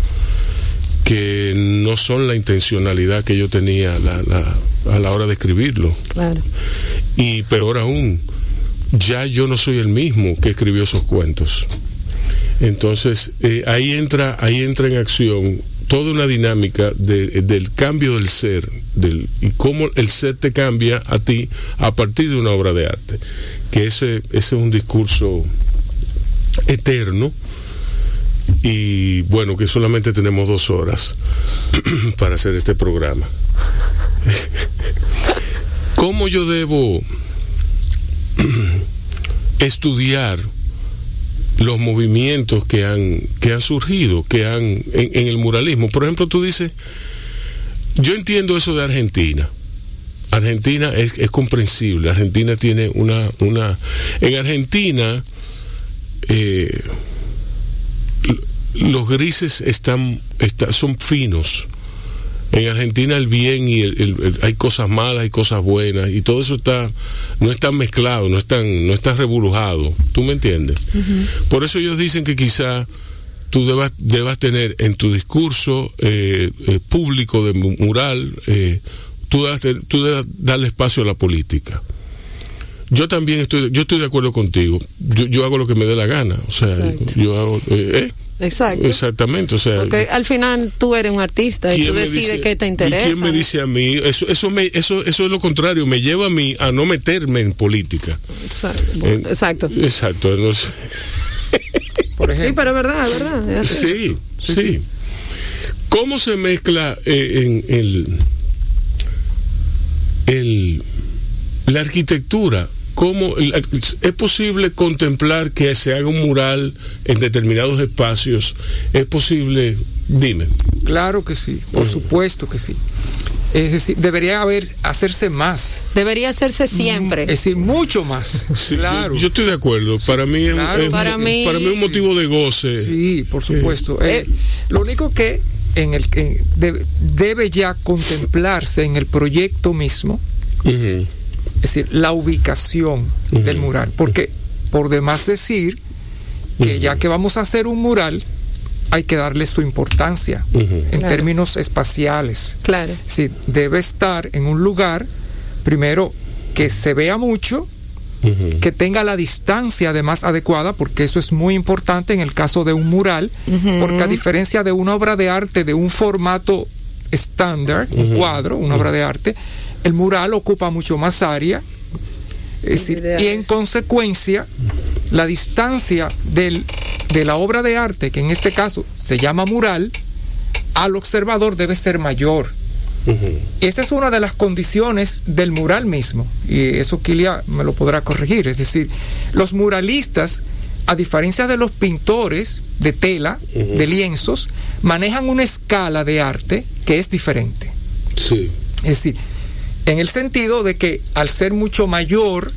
que no son la intencionalidad que yo tenía a la hora de escribirlo. Claro. Y peor aún, ya yo no soy el mismo que escribió esos cuentos. Entonces, eh, ahí, entra, ahí entra en acción toda una dinámica del cambio del ser del, y cómo el ser te cambia a ti a partir de una obra de arte. Que ese, ese es un discurso eterno y bueno, que solamente tenemos dos horas para hacer este programa. ¿Cómo yo debo estudiar los movimientos que han, que han surgido, que han en, el muralismo? Por ejemplo, tú dices, yo entiendo eso de Argentina. Argentina es, comprensible. Argentina tiene una, una, en Argentina eh, los grises están, son finos. En Argentina el bien y el, hay cosas malas y cosas buenas y todo eso está no está mezclado, no están no está reburujado. ¿Tú me entiendes? Por eso ellos dicen que quizá tú debas, debas tener en tu discurso eh, eh, público de mural, eh, tú, debas, tú debas darle espacio a la política. Yo también estoy, yo estoy de acuerdo contigo. Yo, yo hago lo que me dé la gana. O sea, yo hago, ¿eh? Exacto. Exactamente, o sea. Porque al final tú eres un artista y tú decides qué te interesa. ¿Quién me dice a mí? Eso, eso, me, eso, eso es lo contrario, me lleva a mí a no meterme en política. Exacto. exacto. Por ejemplo. Sí, pero es verdad, es verdad. sí, sí, ¿Cómo se mezcla eh, en el, el, la arquitectura ¿Cómo es posible contemplar que se haga un mural en determinados espacios? ¿Es posible? Dime. Claro que sí, por supuesto que sí. Es decir, debería haber hacerse más. Debería hacerse siempre. Es decir, mucho más. claro. Yo, estoy de acuerdo. Para mí es, para, mí, para mí un motivo de goce. Sí, por supuesto. Eh, lo único que en el que debe, ya contemplarse en el proyecto mismo es decir, la ubicación del mural. Porque por demás decir que ya que vamos a hacer un mural, hay que darle su importancia en términos espaciales. Claro. Es debe estar en un lugar, primero, que se vea mucho, que tenga la distancia además adecuada, porque eso es muy importante en el caso de un mural, porque a diferencia de una obra de arte de un formato estándar, un cuadro, una obra de arte, el mural ocupa mucho más área y en consecuencia la distancia del, de la obra de arte, que en este caso se llama mural, al observador debe ser mayor. Esa es una de las condiciones del mural mismo, y eso Kilia me lo podrá corregir. Es decir, los muralistas, a diferencia de los pintores de tela, de lienzos, manejan una escala de arte que es diferente. Sí. Es decir, en el sentido de que al ser mucho mayor,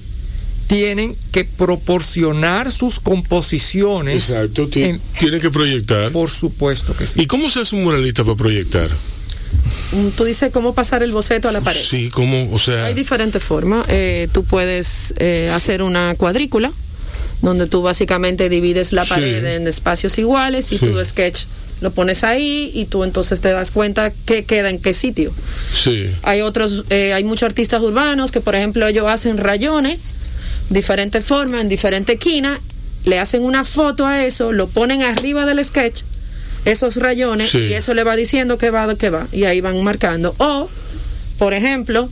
tienen que proporcionar sus composiciones. Exacto, tienen que proyectar. Por supuesto que sí. ¿Y cómo se hace un muralista para proyectar? Mm, tú dices cómo pasar el boceto a la pared. Sí, cómo, o sea. Hay diferentes formas. Eh, tú puedes eh, hacer una cuadrícula, donde tú básicamente divides la pared en espacios iguales y tu sketch lo pones ahí y tú entonces te das cuenta qué queda en qué sitio. Sí. Hay otros, eh, hay muchos artistas urbanos que por ejemplo ellos hacen rayones, diferentes formas, en diferentes esquinas, le hacen una foto a eso, lo ponen arriba del sketch, esos rayones, y eso le va diciendo qué va, qué va, y ahí van marcando. O, por ejemplo,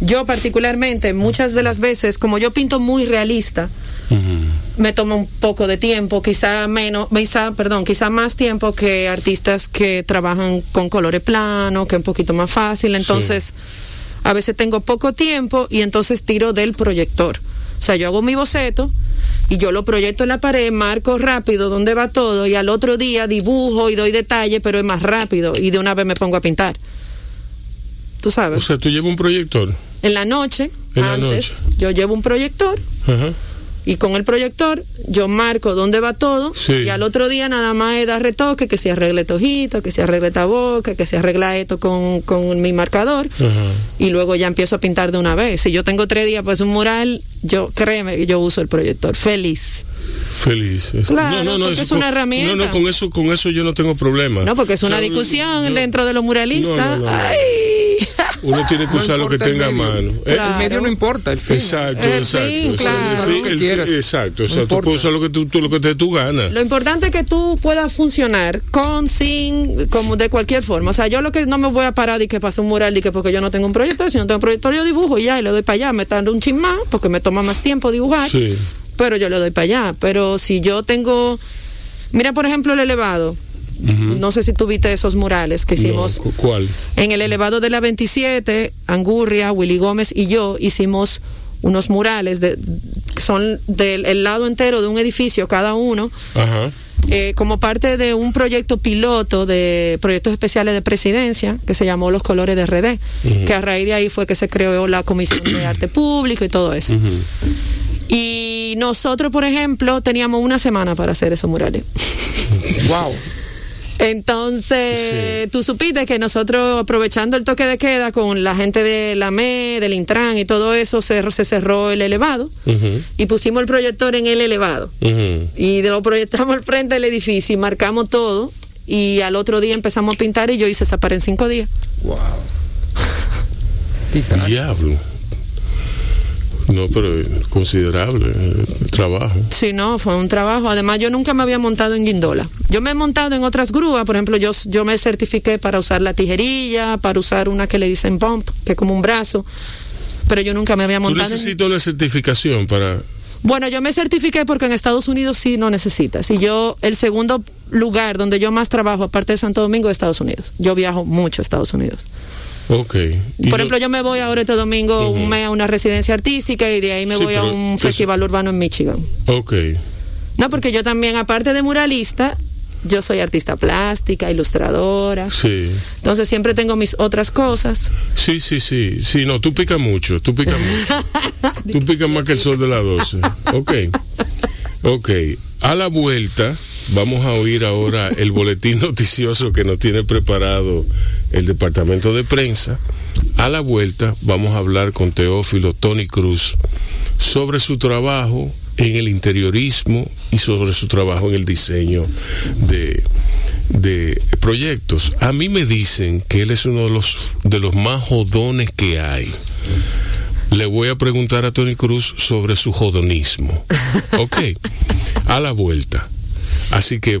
yo particularmente, muchas de las veces, como yo pinto muy realista, me toma un poco de tiempo, quizá menos, quizá, perdón, quizá más tiempo que artistas que trabajan con colores planos, que es un poquito más fácil. Entonces, a veces tengo poco tiempo y entonces tiro del proyector. O sea, yo hago mi boceto y yo lo proyecto en la pared, marco rápido dónde va todo y al otro día dibujo y doy detalle, pero es más rápido y de una vez me pongo a pintar. ¿Tú sabes? O sea, tú llevas un proyector. En la noche, En la antes, noche. yo llevo un proyector Ajá. Y con el proyector yo marco dónde va todo Sí. y al otro día nada más es dar retoque, que se arregle este ojito, que se arregle esta boca, que se arregla esto con, con mi marcador y luego ya empiezo a pintar de una vez. Si yo tengo tres días pues un mural, yo créeme yo uso el proyector, feliz. Feliz. Claro, porque eso es una con- herramienta. No, no, con eso, con eso yo no tengo problema. No, porque es O una sea, discusión dentro de los muralistas. No, no, no, no. Ay. Uno tiene que No usar lo que tenga a mano. Claro. El medio no importa, el fin. Exacto, El exacto. fin, claro. El Lo que el-. Exacto, o No sea, tú puedes usar lo que tú, tú- lo que te dé tu gana. Lo importante es que tú puedas funcionar con, sin, como de cualquier forma. O sea, yo lo que no me voy a parar y que pase un mural y que porque yo no tengo un proyector, si no tengo un proyector yo dibujo y ya, y le doy para allá, me tardo un chin más porque me toma más tiempo dibujar, Sí. pero yo le doy para allá. Pero si yo tengo, mira por ejemplo el elevado, no sé si tú viste esos murales que hicimos. No, ¿Cuál? En el elevado de la 27, Angurria, Willy Gómez y yo hicimos unos murales de, que son del el lado entero de un edificio cada uno, Ajá. eh, como parte de un proyecto piloto de proyectos especiales de presidencia que se llamó Los Colores de RD, que a raíz de ahí fue que se creó la Comisión de Arte Público y todo eso. Y nosotros, por ejemplo, teníamos una semana para hacer esos murales. Wow. Entonces, tú supiste que nosotros, aprovechando el toque de queda con la gente de la ME, del Intran y todo eso, se, se cerró el elevado y pusimos el proyector en el elevado. Y de lo proyectamos al frente del edificio y marcamos todo. Y al otro día empezamos a pintar y yo hice esa pared en cinco días. Wow. Diablo. No, pero es considerable eh, trabajo. Sí, no, fue un trabajo. Además, yo nunca me había montado en guindola. Yo me he montado en otras grúas. Por ejemplo, yo, yo me certifiqué para usar la tijerilla, para usar una que le dicen pump, que es como un brazo. Pero yo nunca me había montado en... necesitas una certificación para... Bueno, yo me certifiqué porque en Estados Unidos sí no necesitas. Y yo, el segundo lugar donde yo más trabajo, aparte de Santo Domingo, es Estados Unidos. Yo viajo mucho a Estados Unidos. Ok. Por ejemplo, yo me voy ahora este domingo un mes a una residencia artística y de ahí me Sí, voy a un eso- festival urbano en Michigan. Ok. No, porque yo también, aparte de muralista, yo soy artista plástica, ilustradora. Sí. Entonces siempre tengo mis otras cosas. Sí, sí, sí. Sí, no, tú picas mucho, tú picas mucho. tú picas más que el sol de las 12. Ok. Ok. A la vuelta, vamos a oír ahora el boletín noticioso que nos tiene preparado el departamento de prensa. A la vuelta, vamos a hablar con Teófilo Tony Cruz sobre su trabajo en el interiorismo y sobre su trabajo en el diseño de, de proyectos. A mí me dicen que él es uno de los, de los más jodones que hay. Le voy a preguntar a Tony Cruz sobre su jodonismo. Ok, a la vuelta. Así que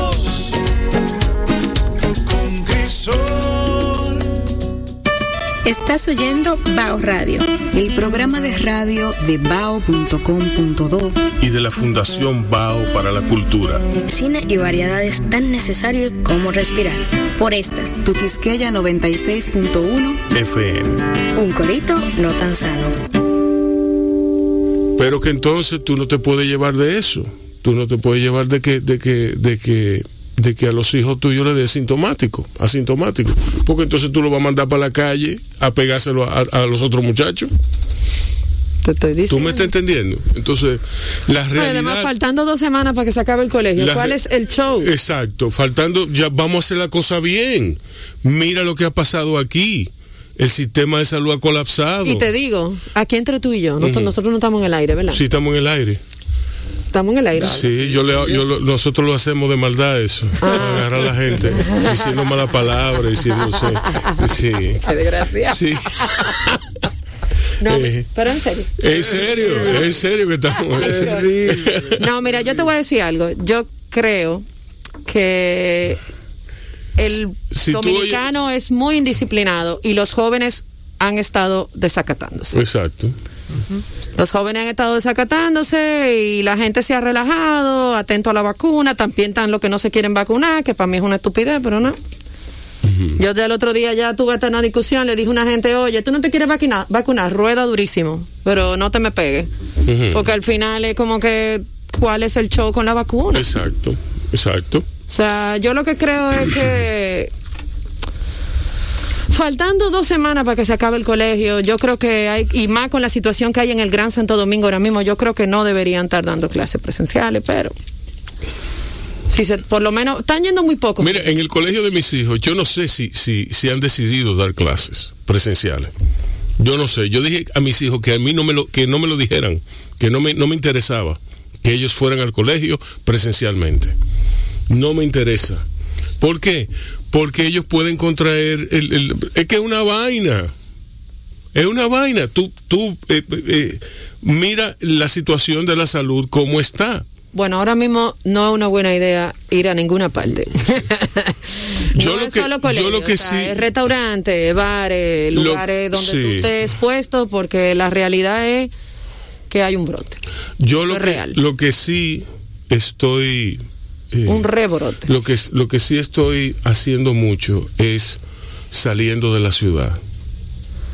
Estás oyendo Bao Radio. El programa de radio de bao.com.do Y de la Fundación Bao para la Cultura. Cine y variedades tan necesarios como respirar. Por esta, Tu Quisqueya 96.1 FM. un corito no tan sano. Pero que entonces tú no te puedes llevar de eso. Tú no te puedes llevar de que, de que, de que, de que a los hijos tuyos les dé sintomático, asintomático. Porque entonces tú lo vas a mandar para la calle a pegárselo a, a los otros muchachos. Te estoy diciendo. ¿Tú me estás entendiendo? Entonces, la realidad... además, faltando dos semanas para que se acabe el colegio. La ¿Cuál es el show? Exacto, faltando, ya vamos a hacer la cosa bien. Mira lo que ha pasado aquí. El sistema de salud ha colapsado. Y te digo, aquí entre tú y yo, nosotros no estamos en el aire, ¿verdad? Sí, estamos en el aire. Estamos en el aire. Sí, yo le, yo lo- nosotros lo hacemos de maldad eso. para Agarrar a la gente diciendo malas palabras, diciendo sí. Qué desgracia. Sí. No, Eh. pero en serio. En serio, en serio que estamos. No, mira, yo te voy a decir algo. Yo creo que el Si dominicano es muy indisciplinado y los jóvenes han estado desacatándose. Exacto. Los jóvenes han estado desacatándose y la gente se ha relajado, atento a la vacuna, también están los que no se quieren vacunar, que para mí es una estupidez, pero no. Yo ya el otro día ya tuve esta una discusión, le dije a una gente, oye, tú no te quieres vacunar, vacunar, rueda durísimo, pero no te me pegues. Porque al final es como que, ¿cuál es el show con la vacuna? Exacto, exacto. O sea, yo lo que creo es que faltando dos semanas para que se acabe el colegio, yo creo que hay, y más con la situación que hay en el Gran Santo Domingo ahora mismo, yo creo que no deberían estar dando clases presenciales, pero si se, por lo menos están yendo muy poco. Mira, en el colegio de mis hijos, yo no sé si, si, si han decidido dar clases presenciales. Yo no sé. Yo dije a mis hijos que a mí no me lo, que no me lo dijeran, que no me, no me interesaba que ellos fueran al colegio presencialmente. No me interesa. ¿Por qué? Porque ellos pueden contraer el, el- es que es una vaina. Es una vaina. Tú, tú eh, eh, mira la situación de la salud como está. Bueno, ahora mismo no es una buena idea ir a ninguna parte. Yo no lo es que- solo yo colegio, lo que o sea, sí- es restaurante, bares, Lo- lugares donde sí. tú estés expuesto, porque la realidad es que hay un brote, Yo Eso lo es que, real. lo que sí estoy eh, un rebrote. lo que lo que sí estoy haciendo mucho es saliendo de la ciudad.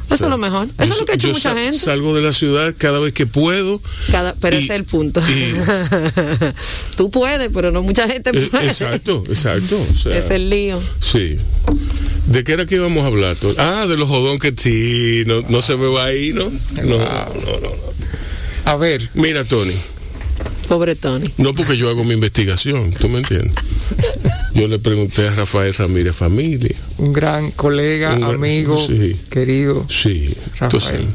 Eso es lo mejor. Eso Yo es lo que ha hecho mucha sal- gente. Salgo de la ciudad cada vez que puedo. Cada- pero y- ese es el punto. y- Tú puedes, pero no mucha gente eh, puede. exacto, exacto. o sea, Es el lío. Sí. ¿De qué era que íbamos a hablar? Tony? Ah, de los jodón que sí, no, no se me va ahí, ¿no? No, no, no, no. A ver, Mira, Tony, Pobre Tony. no porque yo hago mi investigación, ¿tú me entiendes? Yo le pregunté a Rafael Ramírez Familia. un gran colega, Un gran- amigo, sí. querido. Sí, entonces Rafael.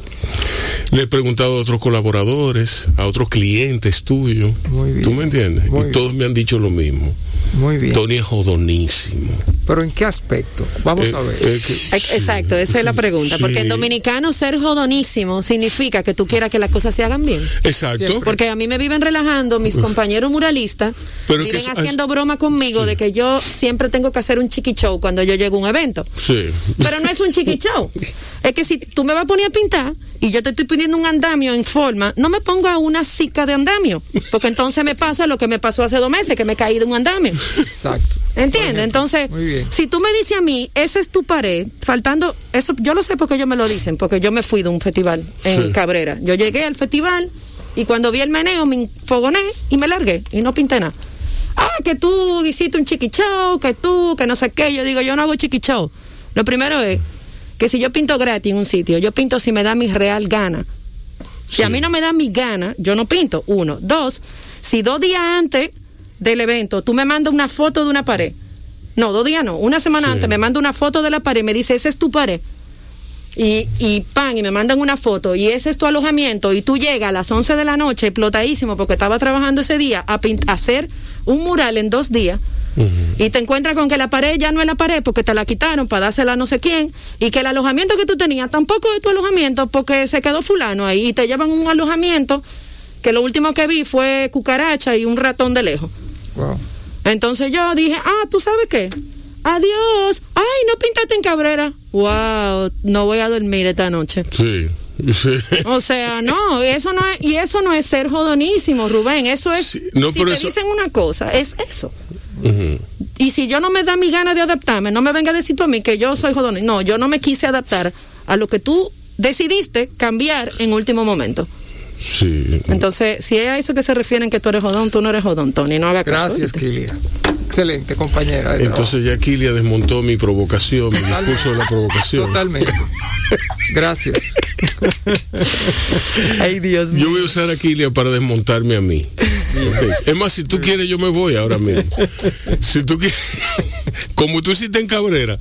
le he preguntado a otros colaboradores, a otros clientes tuyos. Muy bien. ¿Tú me entiendes? Muy y bien. todos me han dicho lo mismo. Muy bien. Tony es jodonísimo. Pero ¿en qué aspecto? Vamos Eh, a ver. eh, que- Ex- sí. Exacto, esa es la pregunta. Porque en dominicano ser jodonísimo significa que tú quieras que las cosas se hagan bien. Exacto. Siempre. Porque a mí me viven relajando mis compañeros muralistas, Pero es que viven haciendo broma conmigo Sí. de que yo siempre tengo que hacer un chiqui show cuando yo llego a un evento. Sí. Pero no es un chiqui show. Es que si tú me vas a poner a pintar y yo te estoy pidiendo un andamio en forma, no me ponga una cica de andamio. Porque entonces me pasa lo que me pasó hace dos meses, que me caí de un andamio. Exacto. ¿Entiendes? Entonces, si tú me dices a mí, esa es tu pared, faltando, eso yo lo sé porque ellos me lo dicen, porque yo me fui de un festival en Sí. Cabrera. Yo llegué al festival y cuando vi el meneo me enfogoné y me largué y no pinté nada. Ah, que tú hiciste un chiqui show, que tú, que no sé qué. Yo digo, yo no hago chiqui show. Lo primero es que si yo pinto gratis en un sitio, yo pinto si me da mi real gana. Si Sí. a mí no me da mi gana, yo no pinto. Uno. Dos, si dos días antes del evento tú me mandas una foto de una pared. No, dos días no. Una semana Sí. antes me manda una foto de la pared y me dice, esa es tu pared. Y, y pan, y me mandan una foto, y ese es tu alojamiento, y tú llegas a las 11 de la noche, explotadísimo, porque estaba trabajando ese día, a, a hacer un mural en dos días, y te encuentras con que la pared ya no es la pared porque te la quitaron para dársela a no sé quién, y que el alojamiento que tú tenías tampoco es tu alojamiento porque se quedó fulano ahí, y te llevan un alojamiento que lo último que vi fue cucaracha y un ratón de lejos. Wow. Entonces yo dije, ah, ¿tú sabes qué? Adiós. Ay, no pintaste en Cabrera. Wow, no voy a dormir esta noche. Sí. Sí. O sea, no, eso no es, y eso no es ser jodonísimo, Rubén. Eso es, Sí, no, si te eso- dicen una cosa, es eso. Y si yo no me da mi gana de adaptarme, no me venga a decir tú a mí que yo soy jodonísimo. No, yo no me quise adaptar a lo que tú decidiste cambiar en último momento. Sí. Entonces, si es a eso que se refieren que tú eres jodón, tú no eres jodón, Tony, no hagas caso. Gracias. Kilia. Excelente compañera. de Entonces ya Kilia desmontó mi provocación, mi discurso de la provocación. Totalmente. Gracias. Ay, Dios Yo voy a usar a Kilia para desmontarme a mí. Ok. Es más, si tú quieres, yo me voy ahora mismo. Si tú quieres, como tú hiciste en Cabrera,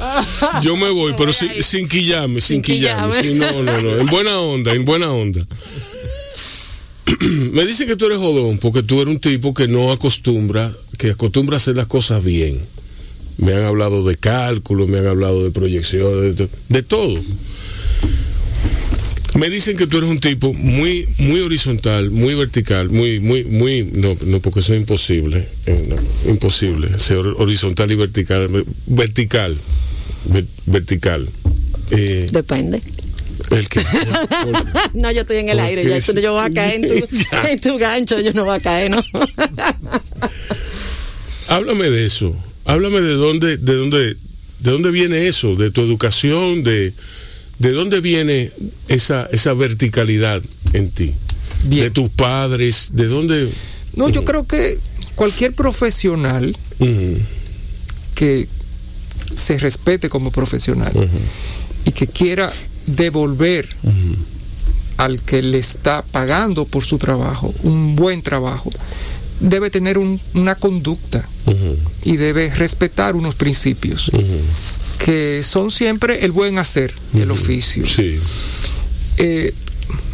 yo me voy, pero sin, sin quillarme, sin Sin quillarme. quillarme. Sí, no, no, no. En buena onda, en buena onda. me dicen que tú eres jodón porque tú eres un tipo que no acostumbra, que acostumbra a hacer las cosas bien. Me han hablado de cálculo, me han hablado de proyecciones, de, todo. Me dicen que tú eres un tipo muy, muy horizontal, muy vertical, muy, muy, muy, no, no porque eso es imposible, eh, imposible, ser horizontal y vertical, vertical, ver- vertical. Eh, Depende. El que, no, yo estoy en el ¿Por aire, ya yo voy a caer en tu, Ya. en tu gancho, yo no voy a caer, ¿no? háblame de eso, háblame de dónde, de dónde, de dónde viene eso, de tu educación, de, de dónde viene esa, esa verticalidad en ti, Bien. de tus padres, de dónde. No, yo creo que cualquier profesional que se respete como profesional y que quiera devolver al que le está pagando por su trabajo un buen trabajo, debe tener un- una conducta y debe respetar unos principios que son siempre el buen hacer ujú. oficio. Sí. Eh,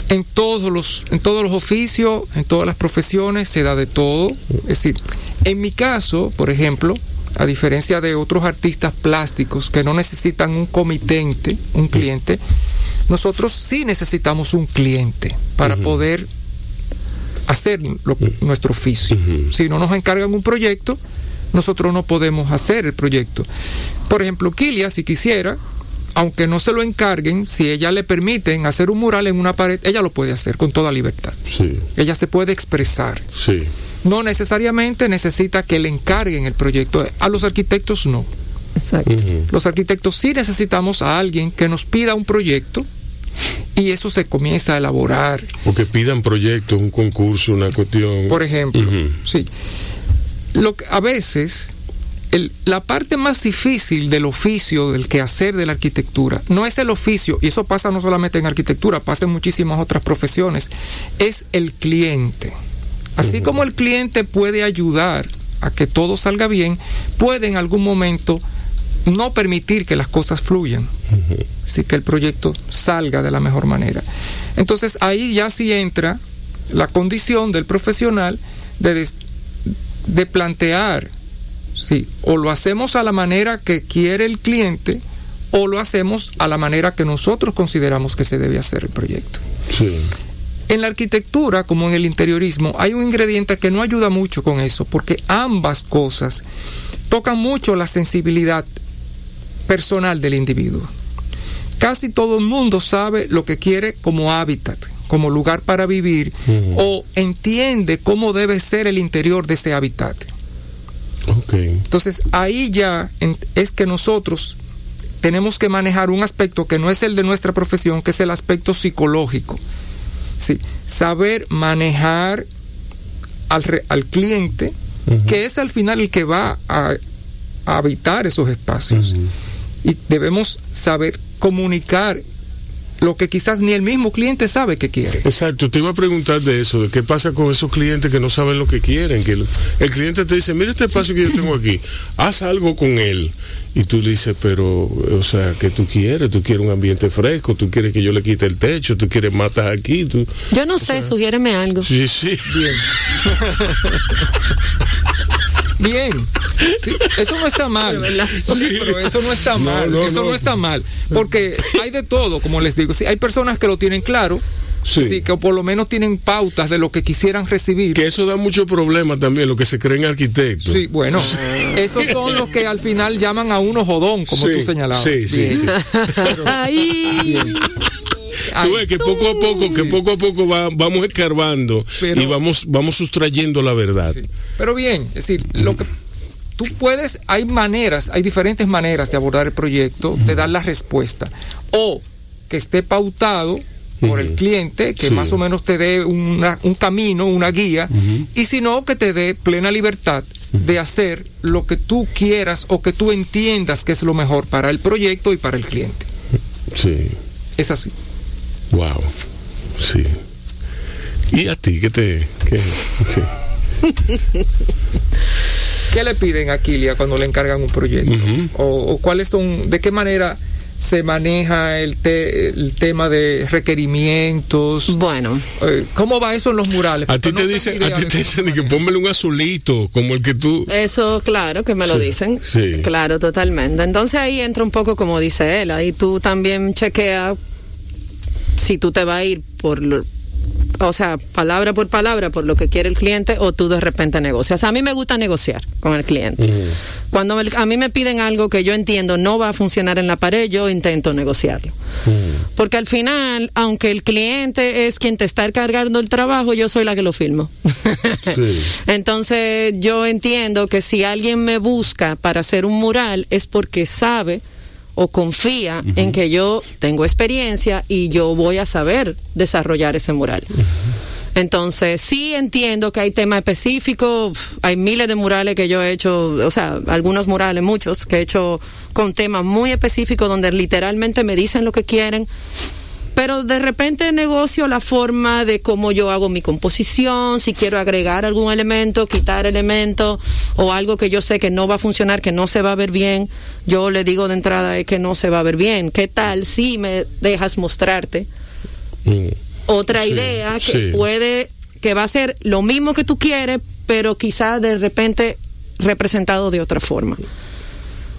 en todos los en todos los oficios, en todas las profesiones se da de todo. Es decir, en mi caso, por ejemplo, a diferencia de otros artistas plásticos que no necesitan un comitente, un cliente, nosotros sí necesitamos un cliente para poder hacer lo- nuestro oficio. Si no nos encargan un proyecto, nosotros no podemos hacer el proyecto. Por ejemplo, Kilia, si quisiera, aunque no se lo encarguen, si ella le permiten hacer un mural en una pared, ella lo puede hacer con toda libertad. Sí, Ella se puede expresar. sí. No necesariamente necesita que le encarguen el proyecto. A los arquitectos no. Exacto. Los arquitectos sí necesitamos a alguien que nos pida un proyecto y eso se comienza a elaborar. O que pidan proyectos, un concurso, una cuestión. Por ejemplo, sí. Lo que, a veces el- la parte más difícil del oficio, del quehacer de la arquitectura, no es el oficio, y eso pasa no solamente en arquitectura, pasa en muchísimas otras profesiones, es el cliente. Así como el cliente puede ayudar a que todo salga bien, puede en algún momento no permitir que las cosas fluyan, así que el proyecto salga de la mejor manera. Entonces ahí ya sí entra la condición del profesional de, des- de plantear, sí, o lo hacemos a la manera que quiere el cliente o lo hacemos a la manera que nosotros consideramos que se debe hacer el proyecto. Sí. En la arquitectura, como en el interiorismo, hay un ingrediente que no ayuda mucho con eso, porque ambas cosas tocan mucho la sensibilidad personal del individuo. Casi todo el mundo sabe lo que quiere como hábitat, como lugar para vivir, Ujú. o entiende cómo debe ser el interior de ese hábitat. Entonces ahí ya es que nosotros tenemos que manejar un aspecto que no es el de nuestra profesión, que es el aspecto psicológico. Sí, saber manejar al, re- al cliente, que es al final el que va a, a habitar esos espacios. Y debemos saber comunicar lo que quizás ni el mismo cliente sabe que quiere. Exacto, te iba a preguntar de eso, de qué pasa con esos clientes que no saben lo que quieren, que el, el cliente te dice, mira este espacio que yo tengo aquí, haz algo con él. Y tú le dices, pero, o sea, ¿qué tú quieres? Tú quieres un ambiente fresco, tú quieres que yo le quite el techo, tú quieres matas aquí, tú... Yo no sé, sugiéreme algo. Sí, sí. Bien. Bien. Sí, eso no está mal. Sí, pero eso no está No, mal. no, eso no. no. está mal. Porque hay de todo, como les digo. Sí, hay personas que lo tienen claro. Sí. Sí, que por lo menos tienen pautas de lo que quisieran recibir. Que eso da mucho problema también, lo que se creen arquitectos. Sí, bueno, esos son los que al final llaman a uno jodón, como Sí, tú señalabas. sí, sí, Bien. sí. Ay. Bien. Tú ves que poco a poco, que poco a poco va- vamos escarbando Pero- y vamos, vamos sustrayendo la verdad. Sí. Pero bien, es decir, lo que tú puedes, hay maneras, hay diferentes maneras de abordar el proyecto, de dar la respuesta. O que esté pautado por el cliente, que Sí. más o menos te dé una- un camino, una guía, y si no, que te dé plena libertad de hacer lo que tú quieras o que tú entiendas que es lo mejor para el proyecto y para el cliente. Sí. Es así. Wow. Sí. ¿Y a ti qué te.? Qué, sí. ¿Qué le piden a Kilia cuando le encargan un proyecto? O cuáles son, de qué manera se maneja el, el tema de requerimientos. Bueno. Eh, ¿Cómo va eso en los murales? A ti te dicen, a ti te dicen que pónmele un azulito, como el que tú. Eso, claro, que me lo dicen. Sí. Claro, totalmente. Entonces ahí entra un poco como dice él, ahí tú también chequea si tú te vas a ir por o sea, palabra por palabra por lo que quiere el cliente o tú de repente negocias. A mí me gusta negociar con el cliente. Cuando a mí me piden algo que yo entiendo no va a funcionar en la pared, yo intento negociarlo. Porque al final, aunque el cliente es quien te está cargando el trabajo, yo soy la que lo filmo. Entonces, yo entiendo que si alguien me busca para hacer un mural es porque sabe o confía en que yo tengo experiencia y yo voy a saber desarrollar ese mural. Entonces, sí entiendo que hay temas específicos, hay miles de murales que yo he hecho, o sea, algunos murales, muchos, que he hecho con temas muy específicos donde literalmente me dicen lo que quieren pero de repente negocio la forma de cómo yo hago mi composición, si quiero agregar algún elemento, quitar elemento o algo que yo sé que no va a funcionar, que no se va a ver bien, yo le digo de entrada que no se va a ver bien. ¿Qué tal si me dejas mostrarte mm. otra idea que puede, que va a ser lo mismo que tú quieres, pero quizás de repente representado de otra forma?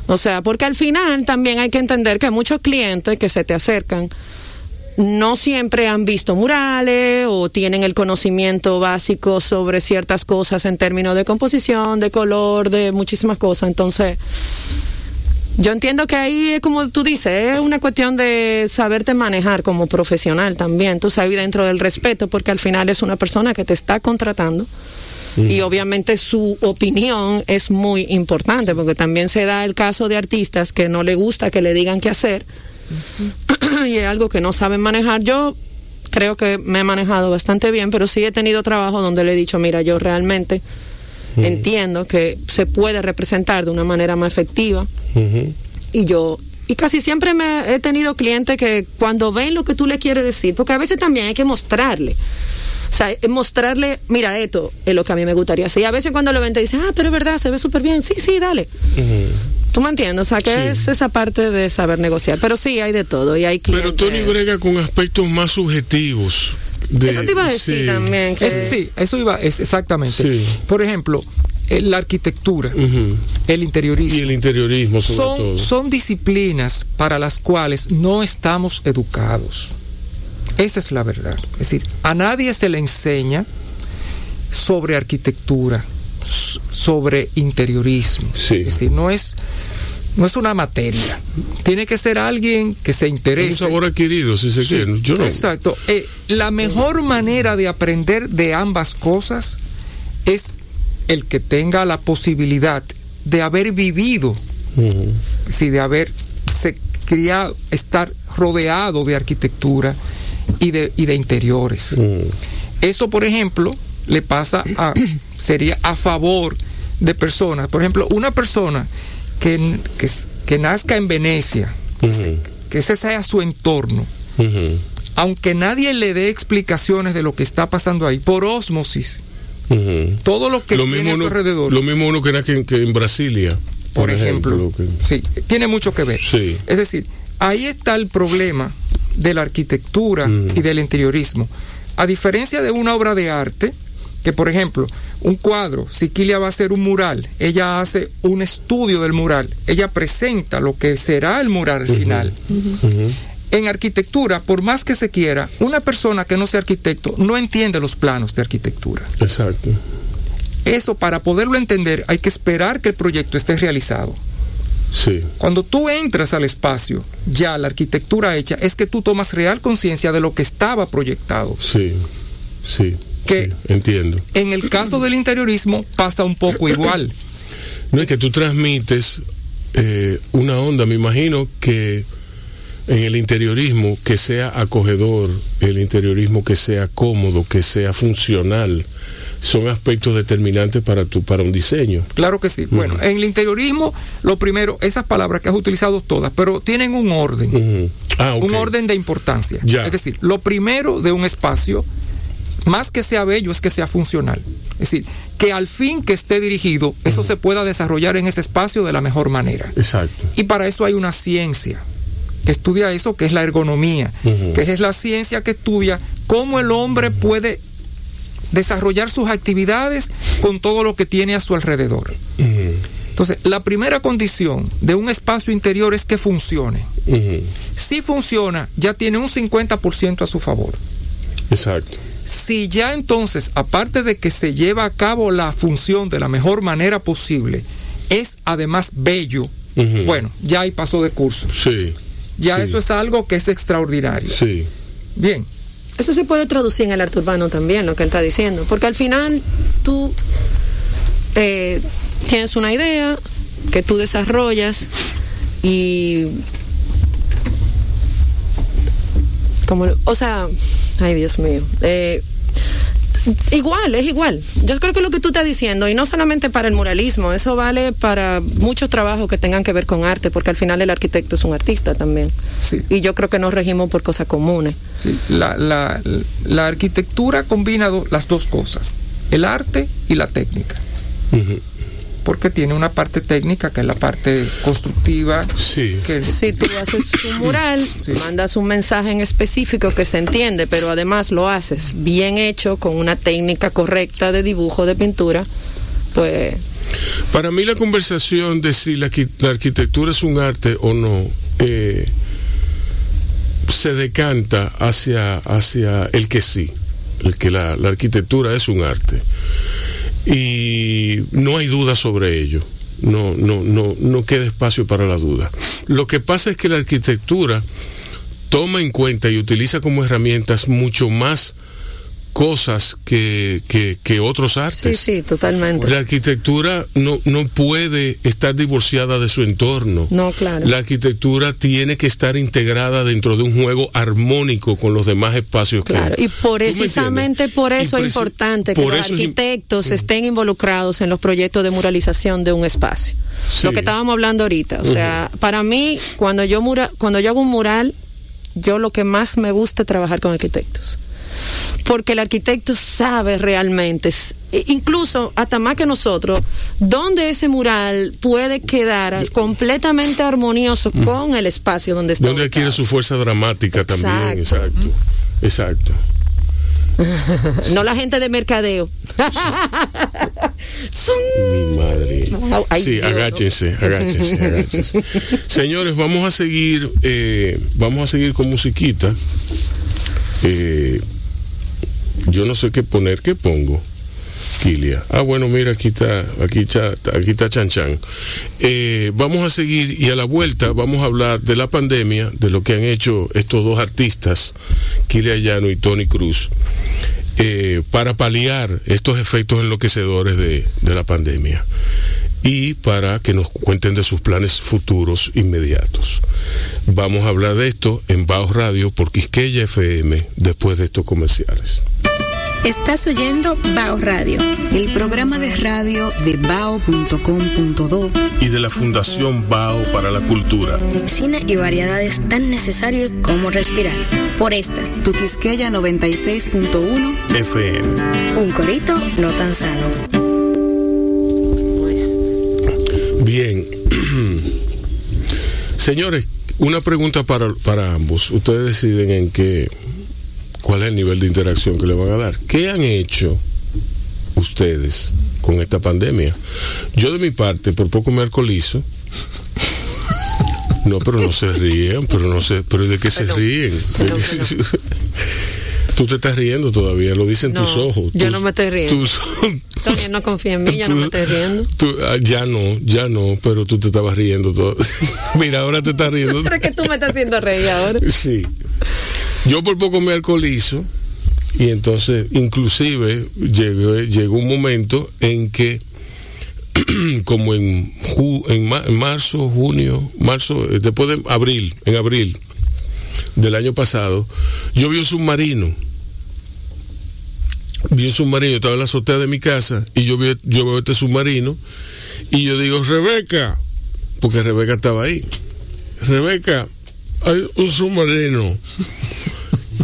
O sea, porque al final también hay que entender que hay muchos clientes que se te acercan no siempre han visto murales o tienen el conocimiento básico sobre ciertas cosas en términos de composición, de color, de muchísimas cosas. Entonces, yo entiendo que ahí, es como tú dices, es una cuestión de saberte manejar como profesional también, tú sabes, dentro del respeto, porque al final es una persona que te está contratando. Y obviamente su opinión es muy importante, porque también se da el caso de artistas que no le gusta que le digan qué hacer, y es algo que no saben manejar. Yo creo que me he manejado bastante bien, pero sí he tenido trabajo donde le he dicho, mira, yo realmente entiendo que se puede representar de una manera más efectiva. Y yo y casi siempre me he tenido clientes que cuando ven lo que tú le quieres decir, porque a veces también hay que mostrarle. O sea, mostrarle, mira, esto es lo que a mí me gustaría hacer. Y a veces cuando lo ven te dicen, ah, pero es verdad, se ve súper bien. Sí, sí, dale. ¿Tú me entiendes? O sea, que es esa parte de saber negociar. Pero sí, hay de todo y hay clientes. Pero Tony brega con aspectos más subjetivos. eso te iba a decir también. sí, eso iba, es exactamente. Por ejemplo, eh, la arquitectura, el interiorismo. Y el interiorismo, sobre son, todo. Son disciplinas para las cuales no estamos educados. Esa es la verdad. Es decir, a nadie se le enseña sobre arquitectura, sobre interiorismo. Es decir, no es, no es una materia. Tiene que ser alguien que se interese. Un sabor adquirido, si se quiere. Yo no. Exacto. Eh, la mejor manera de aprender de ambas cosas es el que tenga la posibilidad de haber vivido, de haber se criado, estar rodeado de arquitectura y de, y de interiores. Eso, por ejemplo, le pasa a, sería a favor de personas. Por ejemplo, una persona que, que, nazca en Venecia, que ese sea su entorno, aunque nadie le dé explicaciones de lo que está pasando ahí, por osmosis, todo lo que tiene a su alrededor. Lo mismo uno que nace que en Brasilia. Por, ejemplo, sí, tiene mucho que ver. Es decir, ahí está el problema de la arquitectura y del interiorismo. A diferencia de una obra de arte, que por ejemplo, un cuadro, si Kilia va a hacer un mural, ella hace un estudio del mural, ella presenta lo que será el mural final. En arquitectura, por más que se quiera, una persona que no sea arquitecto no entiende los planos de arquitectura. Exacto. Eso para poderlo entender hay que esperar que el proyecto esté realizado. Sí. Cuando tú entras al espacio, ya la arquitectura hecha, es que tú tomas real conciencia de lo que estaba proyectado. Sí, sí que entiendo. En el caso del interiorismo pasa un poco igual. No es que tú transmites eh, una onda, me imagino que en el interiorismo que sea acogedor, el interiorismo que sea cómodo, que sea funcional, son aspectos determinantes para tu para un diseño. Claro que sí. Bueno, en el interiorismo, lo primero, esas palabras que has utilizado todas, pero tienen un orden, ah, un orden de importancia. Es decir, lo primero de un espacio más que sea bello, es que sea funcional. Es decir, que al fin que esté dirigido, eso se pueda desarrollar en ese espacio de la mejor manera. Exacto. Y para eso hay una ciencia que estudia eso, que es la ergonomía, que es la ciencia que estudia cómo el hombre puede desarrollar sus actividades con todo lo que tiene a su alrededor. Entonces, la primera condición de un espacio interior es que funcione. Si funciona, ya tiene un 50% a su favor. Exacto. Si ya entonces, aparte de que se lleva a cabo la función de la mejor manera posible, es además bello, bueno, ya hay paso de curso. Sí. Ya eso es algo que es extraordinario. Sí. Bien. Eso se puede traducir en el arte urbano también, lo que él está diciendo, porque al final tú eh, tienes una idea que tú desarrollas y como o sea ay Dios mío eh, igual es igual. Yo creo que lo que tú estás diciendo y no solamente para el muralismo eso vale para muchos trabajos que tengan que ver con arte porque al final el arquitecto es un artista también. Sí. y yo creo que nos regimos por cosas comunes. Sí, La, la- la arquitectura combina do- las dos cosas, el arte y la técnica. Porque tiene una parte técnica que es la parte constructiva. Sí. Que, Si tú haces un mural, Sí. mandas un mensaje en específico que se entiende, pero además lo haces bien hecho, con una técnica correcta de dibujo, de pintura, pues Para mí la conversación de si la, arqui- la arquitectura es un arte o no eh, se decanta hacia, hacia el que sí, el que la, la arquitectura es un arte. Y no hay duda sobre ello. No, no, no, no queda espacio para la duda. Lo que pasa es que la arquitectura toma en cuenta y utiliza como herramientas mucho más cosas que, que, que otros sí, artes. sí, totalmente. La arquitectura no, no puede estar divorciada de su entorno. No, claro. La arquitectura tiene que estar integrada dentro de un juego armónico con los demás espacios que Claro, y por ¿Tú me precisamente por eso es importante que los es arquitectos estén involucrados en los proyectos de muralización de un espacio. Sí. Lo que estábamos hablando ahorita, o sea, para mí cuando yo mura, cuando yo hago un mural, yo lo que más me gusta es trabajar con arquitectos. Porque el arquitecto sabe realmente, e- incluso hasta más que nosotros, dónde ese mural puede quedar completamente armonioso con el espacio donde está. donde adquiere su fuerza dramática también. Exacto. Exacto. No la gente de mercadeo. Mi madre. Ay, sí, Dios, ¿no? agáchense, agáchense, agáchense. Señores, vamos a seguir, eh, vamos a seguir con musiquita. Eh, yo no sé qué poner, ¿qué pongo? Kilia. Ah, bueno, mira, aquí está, aquí está, aquí está Chan Chan. Eh, vamos a seguir y a la vuelta vamos a hablar de la pandemia, de lo que han hecho estos dos artistas, Kilia Llano y Tony Cruz, eh, para paliar estos efectos enloquecedores de, de la pandemia y para que nos cuenten de sus planes futuros inmediatos. Vamos a hablar de esto en Baos Radio por Quisqueya FM después de estos comerciales. Estás oyendo Bao Radio. El programa de radio de bao.com.do Y de la Fundación Bao para la Cultura. Cine y variedades tan necesarios como respirar. Por esta, Tu Quisqueya 96.1 FM. un corito no tan sano. Bien. Señores, una pregunta para, para ambos. Ustedes deciden en qué, cuál es el nivel de interacción que le van a dar. ¿Qué han hecho ustedes con esta pandemia? Yo de mi parte, por poco me alcoholizo. No, pero no se ríen, pero no sé, pero ¿de qué se ríen? Perdón, Tú te estás riendo todavía, lo dicen No, tus ojos. yo Tus- no me estoy riendo. tus- Tony no confía en mí, ya no me estoy riendo. Tú- ah, ya no, ya no, pero tú te estabas riendo todo. Mira, ahora te estás riendo. Pero es que tú me estás haciendo reír ahora. Sí. Yo por poco me alcoholizo y entonces inclusive llegó, llegó un momento en que como en, ju- en, ma- en marzo, junio, marzo, eh, después de abril, en abril del año pasado, yo vi un submarino. Vi un submarino, estaba en la azotea de mi casa y yo, vi, yo veo este submarino y yo digo, Rebeca, porque Rebeca estaba ahí. Rebeca, hay un submarino.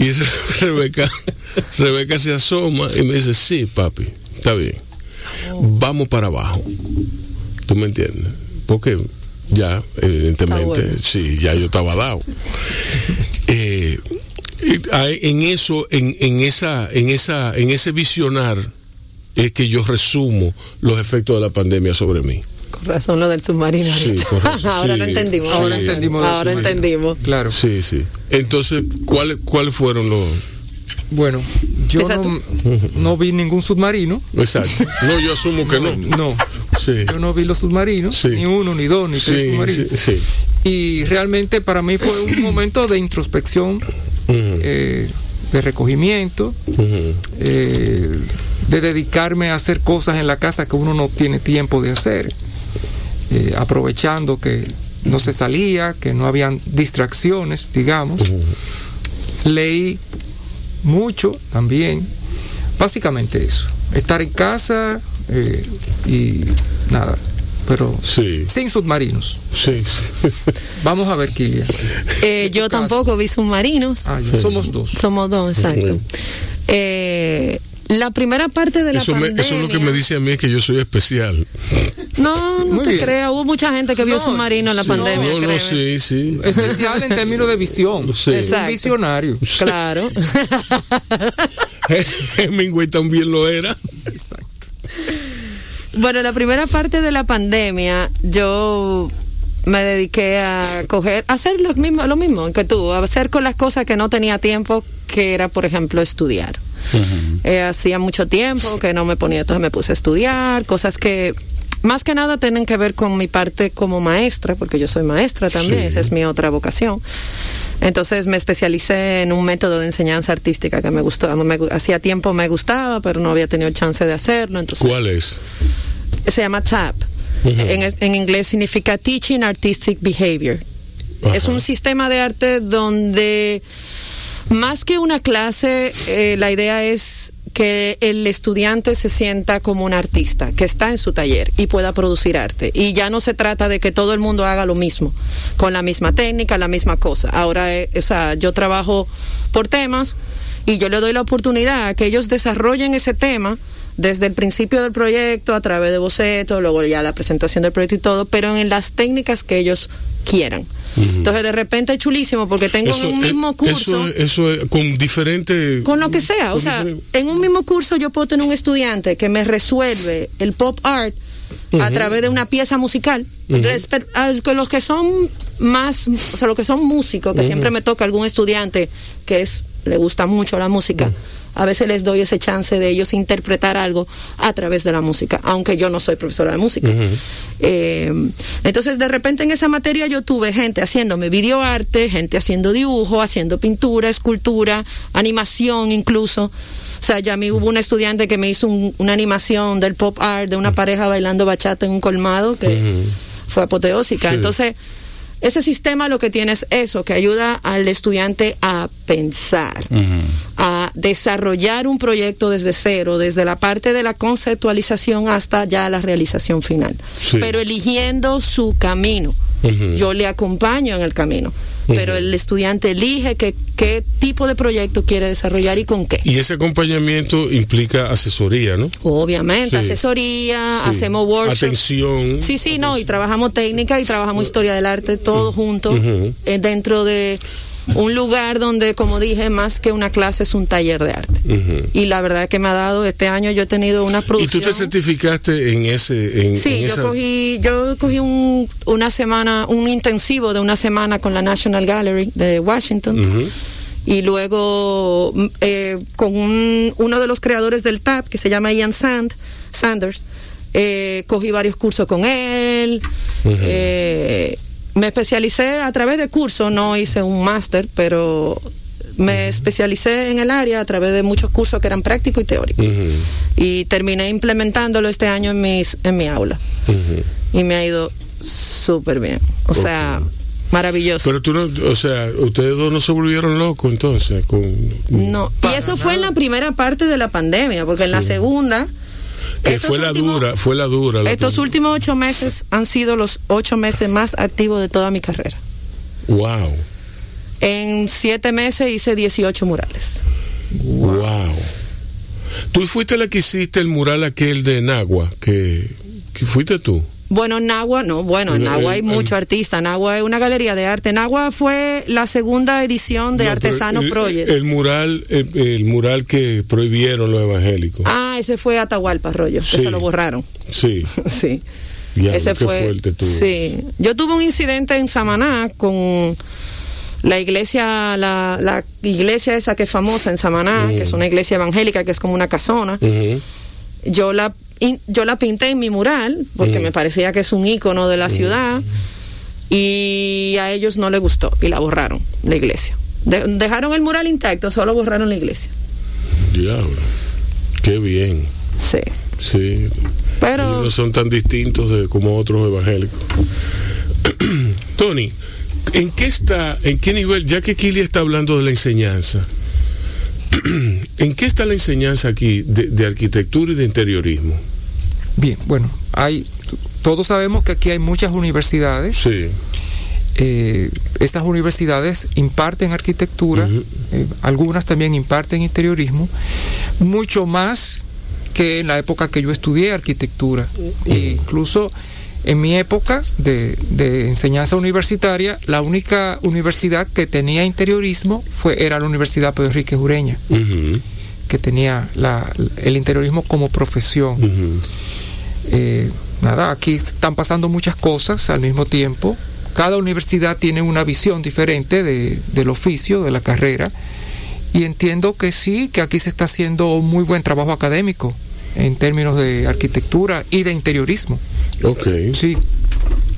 Y Re- Rebeca, Rebeca se asoma y me dice, sí, papi, está bien. Vamos para abajo. ¿Tú me entiendes? Porque ya, evidentemente, sí, ya yo estaba dado. Eh, en eso, en, en, esa, en, esa, en ese visionar, es que yo resumo los efectos de la pandemia sobre mí. Razón lo del submarino. Sí, ahora sí, lo entendimos. sí. Ahora entendimos. del Ahora submarino. entendimos. Claro. Sí, sí. Entonces, ¿cuáles cuáles fueron los...? Bueno, yo no, no vi ningún submarino. Exacto. No, yo asumo que no. No. Sí. Yo no vi los submarinos, Sí. ni uno, ni dos, ni tres submarinos. sí, sí. Y realmente para mí fue un momento de introspección, eh, de recogimiento, eh, de dedicarme a hacer cosas en la casa que uno no tiene tiempo de hacer, eh, aprovechando que no se salía, que no habían distracciones, digamos. Leí mucho también, básicamente eso, estar en casa eh, y nada, pero Sí. sin submarinos. Sí. Vamos a ver, Kilian. Eh, yo caso. tampoco vi submarinos. Ah, ya, somos dos. Somos dos, exacto. Eh, la primera parte de la Eso, me- pandemia. eso es lo que me dice a mí es que yo soy especial. No, no Muy te creas. Hubo mucha gente que vio No, submarino en la sí, pandemia. no, no, sí, sí. Especial en términos de visión. Sí. Un visionario. Claro. Hemingway también lo era. Exacto. Bueno, la primera parte de la pandemia, yo me dediqué a coger, a hacer lo mismo, lo mismo que tú, a hacer con las cosas que no tenía tiempo, que era, por ejemplo, estudiar. Eh, hacía mucho tiempo que no me ponía, entonces me puse a estudiar, cosas que más que nada tienen que ver con mi parte como maestra, porque yo soy maestra también, Sí. esa es mi otra vocación. Entonces me especialicé en un método de enseñanza artística que me gustó, me hacía tiempo me gustaba, pero no había tenido chance de hacerlo, entonces ¿Cuál es? se llama TAP. en, es- en inglés significa Teaching Artistic Behavior. Ajá. Es un sistema de arte donde más que una clase, eh, la idea es que el estudiante se sienta como un artista, que está en su taller y pueda producir arte. Y ya no se trata de que todo el mundo haga lo mismo, con la misma técnica, la misma cosa. Ahora, eh, yo trabajo por temas y yo le doy la oportunidad a que ellos desarrollen ese tema desde el principio del proyecto, a través de bocetos, luego ya la presentación del proyecto y todo, pero en las técnicas que ellos quieran. Entonces, de repente es chulísimo porque tengo en un eh, mismo curso... Eso, eso es con diferente. Con lo que sea, o sea, diferente- en un mismo curso yo puedo tener un estudiante que me resuelve el pop art a través de una pieza musical. A los que son más, o sea, los que son músicos, que siempre me toca algún estudiante que es le gusta mucho la música. A veces les doy ese chance de ellos interpretar algo a través de la música, aunque yo no soy profesora de música. Eh, entonces, de repente en esa materia yo tuve gente haciéndome videoarte, gente haciendo dibujo, haciendo pintura, escultura, animación incluso. O sea, ya a mí hubo una estudiante que me hizo un- una animación del pop art de una pareja bailando bachata en un colmado que fue apoteósica. Sí. Entonces, ese sistema lo que tiene es eso, que ayuda al estudiante a pensar, a desarrollar un proyecto desde cero, desde la parte de la conceptualización hasta ya la realización final, Sí. pero eligiendo su camino. Yo le acompaño en el camino, pero el estudiante elige qué, qué tipo de proyecto quiere desarrollar y con qué. Y ese acompañamiento implica asesoría, ¿no? Obviamente, Sí. asesoría, Sí. hacemos workshops. Atención. Sí, sí, no, y trabajamos técnica y trabajamos historia del arte, todo junto, Ujú. eh, dentro de un lugar donde, como dije, más que una clase es un taller de arte. Y la verdad que me ha dado, este año yo he tenido una ¿Y tú producción. te certificaste en ese. En, Sí, en yo esa- cogí, yo cogí un, una semana, un intensivo de una semana con la National Gallery de Washington. Y luego eh, con un- uno de los creadores del TAP, que se llama Ian Sand, Sanders, eh, cogí varios cursos con él. eh, me especialicé a través de cursos, no hice un máster, pero me especialicé en el área a través de muchos cursos que eran prácticos y teóricos. Y terminé implementándolo este año en, mis, en mi aula. Y me ha ido súper bien. O sea, maravilloso. Pero tú no, o sea, ustedes dos no se volvieron locos entonces. Con, No, y eso fue en la primera parte de la pandemia, porque en la segunda. Que fue la últimos- dura, fue la dura. la Estos que- últimos ocho meses han sido los ocho meses más activos de toda mi carrera. Wow, En siete meses hice 18 murales. wow. Tú fuiste la que hiciste el mural aquel de Nagua, que, que fuiste tú. Bueno, Nagua, no, bueno, en Nagua hay mucho artista. Nagua es una galería de arte. Nagua fue la segunda edición de Artesano el, Project. El, mural, el, mural que prohibieron los evangélicos. Ah, ese fue Atahualpa, rollo. Sí. Ese lo borraron. Sí. sí. Diablo, ese fue. Sí. Yo tuve un incidente en Samaná con la iglesia, la, la iglesia esa que es famosa en Samaná, uh que es una iglesia evangélica, que es como una casona. Uh -huh. Yo la yo la pinté en mi mural porque me parecía que es un icono de la ciudad y a ellos no les gustó y la borraron la iglesia. De dejaron el mural intacto solo borraron la iglesia. Diablo. Qué bien. Sí. Sí. Pero ellos no son tan distintos de como otros evangélicos. Tony ¿en qué está en qué nivel ya que Kili está hablando de la enseñanza ¿En qué está la enseñanza aquí de, de, arquitectura y de interiorismo? Bien, bueno, hay todos sabemos que aquí hay muchas universidades. Sí. Eh, estas universidades imparten arquitectura, uh -huh. eh, algunas también imparten interiorismo, mucho más que en la época que yo estudié arquitectura. Uh -huh. e incluso en mi época de, de, enseñanza universitaria, la única universidad que tenía interiorismo fue, era la Universidad Pedro Enrique Jureña, uh -huh. que tenía la, el interiorismo como profesión. Uh -huh. eh, nada, aquí están pasando muchas cosas al mismo tiempo. Cada universidad tiene una visión diferente de, del oficio, de la carrera, y entiendo que sí, que aquí se está haciendo un muy buen trabajo académico en términos de arquitectura y de interiorismo. Ok. Sí.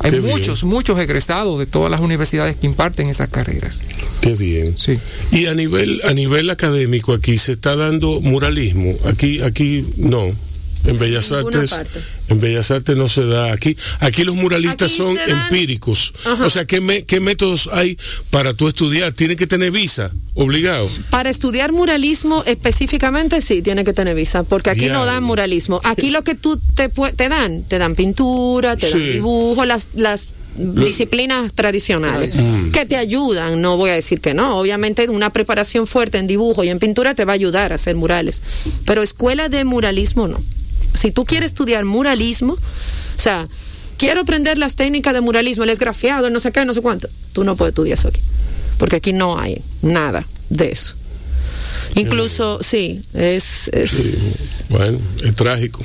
Hay Qué muchos, bien. muchos egresados de todas las universidades que imparten esas carreras. Qué bien. Sí. Y a nivel, a nivel académico aquí se está dando muralismo. Aquí, aquí no. En Bellas Artes, parte. En Bellas Artes no se da. Aquí, aquí los muralistas Aquí son empíricos. Ajá. O sea, ¿qué, me- ¿qué métodos hay para tú estudiar? Tienes que tener visa, obligado. Para estudiar muralismo específicamente sí, tiene que tener visa, porque aquí no dan muralismo. Aquí lo que tú te, te dan, te dan pintura, te dan dibujo, las, las disciplinas tradicionales Mm. que te ayudan, no voy a decir que no, obviamente una preparación fuerte en dibujo y en pintura te va a ayudar a hacer murales, pero escuela de muralismo no. Si tú quieres estudiar muralismo, o sea, quiero aprender las técnicas de muralismo, el esgrafiado, no sé qué, no sé cuánto, tú no puedes estudiar eso aquí, porque aquí no hay nada de eso. Incluso, sí, es, es, Sí. Bueno, es trágico.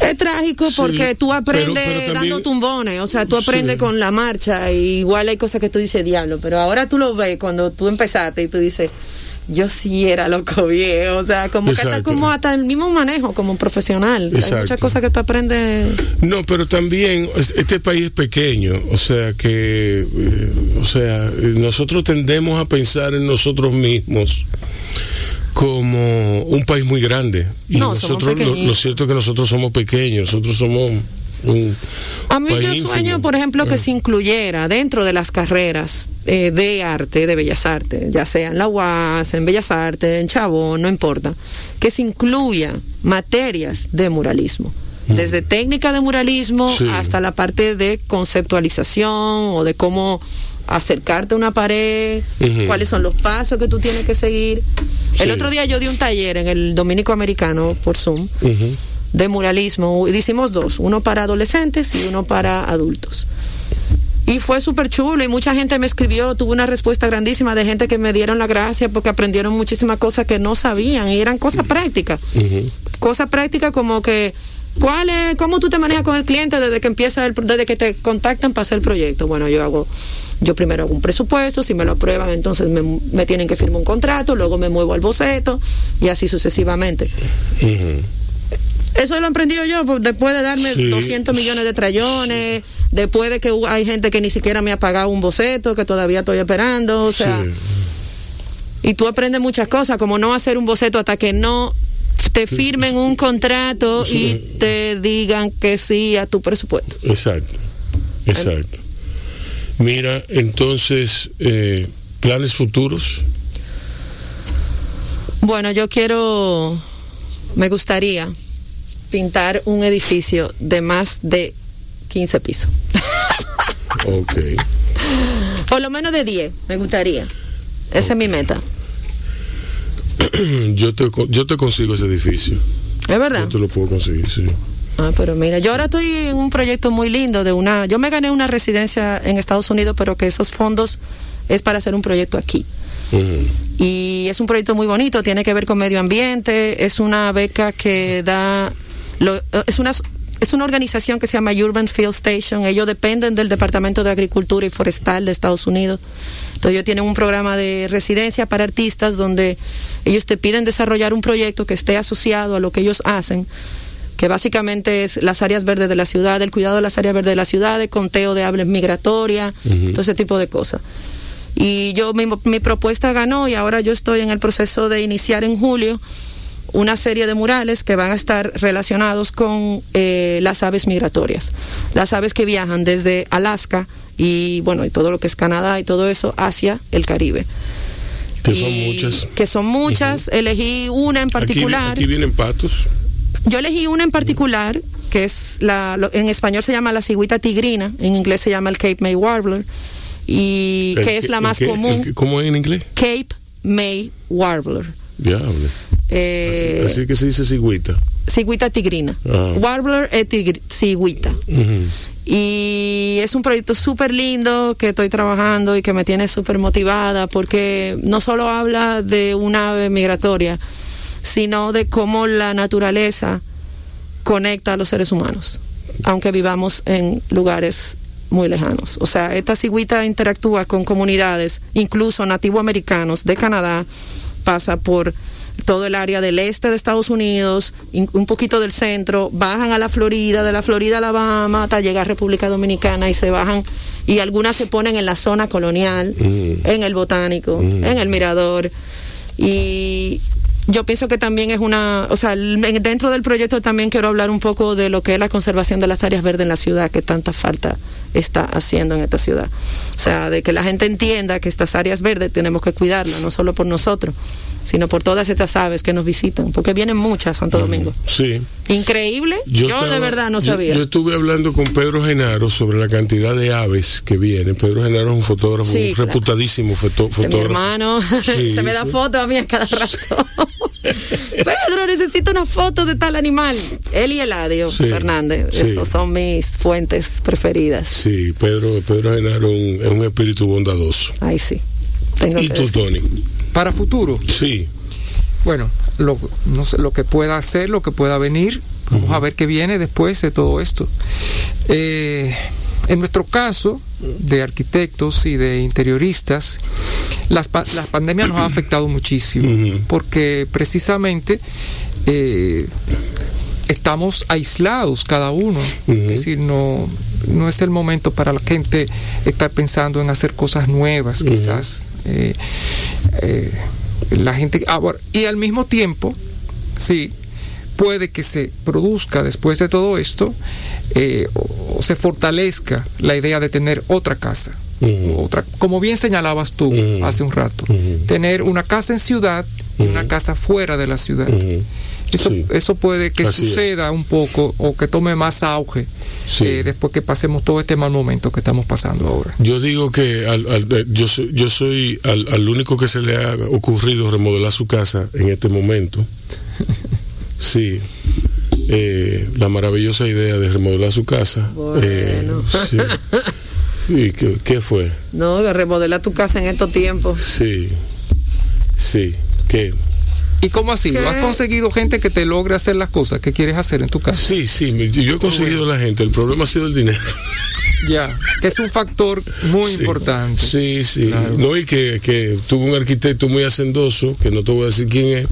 es trágico Sí, porque tú aprendes pero- pero también- dando tumbones, o sea, tú aprendes Sí. con la marcha y igual hay cosas que tú dices, diablo, pero ahora tú lo ves cuando tú empezaste y tú dices, yo sí era loco viejo, o sea, como que hasta Exacto. como hasta el mismo manejo como profesional. Hay Exacto. muchas cosas que tú aprendes. No, pero también es- este país es pequeño, o sea que, eh, o sea, nosotros tendemos a pensar en nosotros mismos como un país muy grande y No, nosotros lo, lo cierto es que nosotros somos pequeños, nosotros somos un A mí yo sueño, por ejemplo, que Ah. se incluyera dentro de las carreras eh, de arte, de bellas artes, ya sea en la UAS, en Bellas Artes, en Chabón, no importa, que se incluya materias de muralismo. Desde técnica de muralismo Mm. Sí. hasta la parte de conceptualización o de cómo acercarte a una pared, cuáles son los pasos que tú tienes que seguir. El otro día yo di un taller en el Dominico Americano por Zoom. De muralismo. Hicimos dos, uno para adolescentes y uno para adultos. Y fue súper chulo y mucha gente me escribió, tuve una respuesta grandísima de gente que me dieron la gracia porque aprendieron muchísimas cosas que no sabían y eran cosas prácticas. Ujú. Cosas prácticas como que, ¿cuál es, ¿cómo tú te manejas con el cliente desde que empieza, el, desde que te contactan para hacer el proyecto? Bueno, yo hago, yo primero hago un presupuesto, si me lo aprueban entonces me, me tienen que firmar un contrato, luego me muevo al boceto y así sucesivamente. Eso lo he aprendido yo pues, después de darme Sí. 200 millones de trayones, después de que hay gente que ni siquiera me ha pagado un boceto, que todavía estoy esperando, o sea, Sí. y tú aprendes muchas cosas, como no hacer un boceto hasta que no te firmen un contrato y te digan que sí a tu presupuesto. Exacto, exacto. Mira, entonces, eh, planes futuros. Bueno, yo quiero, me gustaría pintar un edificio de más de 15 pisos. Ok. Por lo menos de 10, me gustaría. Esa es mi meta. yo, te, yo te consigo ese edificio. ¿Es verdad? Yo te lo puedo conseguir, sí. Ah, pero mira, yo ahora estoy en un proyecto muy lindo de una, yo me gané una residencia en Estados Unidos, pero que esos fondos es para hacer un proyecto aquí. Y es un proyecto muy bonito, tiene que ver con medio ambiente, es una beca que da, es una es una organización que se llama Urban Field Station. Ellos dependen del Departamento de Agricultura y Forestal de Estados Unidos. Entonces ellos tienen un programa de residencia para artistas donde ellos te piden desarrollar un proyecto que esté asociado a lo que ellos hacen que básicamente es las áreas verdes de la ciudad, el cuidado de las áreas verdes de la ciudad, el conteo de aves migratorias, todo ese tipo de cosas. Y yo, mi, mi propuesta ganó y ahora yo estoy en el proceso de iniciar en julio una serie de murales que van a estar relacionados con eh, las aves migratorias, las aves que viajan desde Alaska y bueno, y todo lo que es Canadá y todo eso hacia el Caribe. Que son muchas. Que son muchas. Elegí una en particular. Aquí, vienen patos. Yo elegí una en particular, que es la, en español se llama la cigüita tigrina, en inglés se llama el Cape May Warbler, y que es la más común. ¿Cómo es en inglés? Cape May Warbler. Diablo. Eh, así, que se dice cigüita. Cigüita tigrina. Ah. Warbler es cigüita. Y es un proyecto súper lindo que estoy trabajando y que me tiene súper motivada porque no solo habla de un ave migratoria, sino de cómo la naturaleza conecta a los seres humanos, aunque vivamos en lugares muy lejanos. O sea, esta cigüita interactúa con comunidades, incluso nativoamericanos de Canadá, pasa por todo el área del este de Estados Unidos, un poquito del centro, bajan a la Florida, de la Florida a Alabama hasta llegar a República Dominicana y se bajan y algunas se ponen en la zona colonial, mm. en el botánico, mm. en el mirador y yo pienso que también es una, o sea, dentro del proyecto también quiero hablar un poco de lo que es la conservación de las áreas verdes en la ciudad, que tanta falta está haciendo en esta ciudad. O sea, de que la gente entienda que estas áreas verdes tenemos que cuidarlas, no solo por nosotros, sino por todas estas aves que nos visitan, porque vienen muchas a Santo Domingo. Sí. Increíble. Yo, de verdad no sabía. Yo estuve hablando con Pedro Genaro sobre la cantidad de aves que vienen. Pedro Genaro es un fotógrafo, un reputadísimo fotógrafo. mi hermano, se me da foto a mí a cada rato. Pedro, necesito una foto de tal animal. Él y Eladio Fernández, esos son mis fuentes preferidas. Sí, Pedro, Pedro Genaro es un espíritu bondadoso. Ay, sí. ¿Y tú, Tony? Para futuro. Sí. Bueno, lo, no sé, lo que pueda hacer, lo que pueda venir. Vamos a ver qué viene después de todo esto. Eh, en nuestro caso, de arquitectos y de interioristas, las, la pandemia nos ha afectado muchísimo, porque precisamente eh, estamos aislados cada uno. Es decir, no, no es el momento para la gente estar pensando en hacer cosas nuevas, quizás. Eh, eh, la gente. Ah, y al mismo tiempo, sí, puede que se produzca después de todo esto eh, o, se fortalezca la idea de tener otra casa. otra, como bien señalabas tú hace un rato, tener una casa en ciudad y una casa fuera de la ciudad. Eso, eso puede que suceda un poco o que tome más auge eh, después que pasemos todo este mal momento que estamos pasando ahora. Yo digo que al, yo soy, yo soy al, al, único que se le ha ocurrido remodelar su casa en este momento. sí. Eh, la maravillosa idea de remodelar su casa. Eh, ¿Y qué, fue? No, de remodelar tu casa en estos tiempos. Sí, sí. ¿Qué? ¿Y cómo así? ¿Has conseguido gente que te logre hacer las cosas que quieres hacer en tu casa? Sí, sí, yo he conseguido la gente. El problema ha sido el dinero. Ya, que es un factor muy importante. Sí, sí. No, y que, que tuvo un arquitecto muy hacendoso, que no te voy a decir quién es,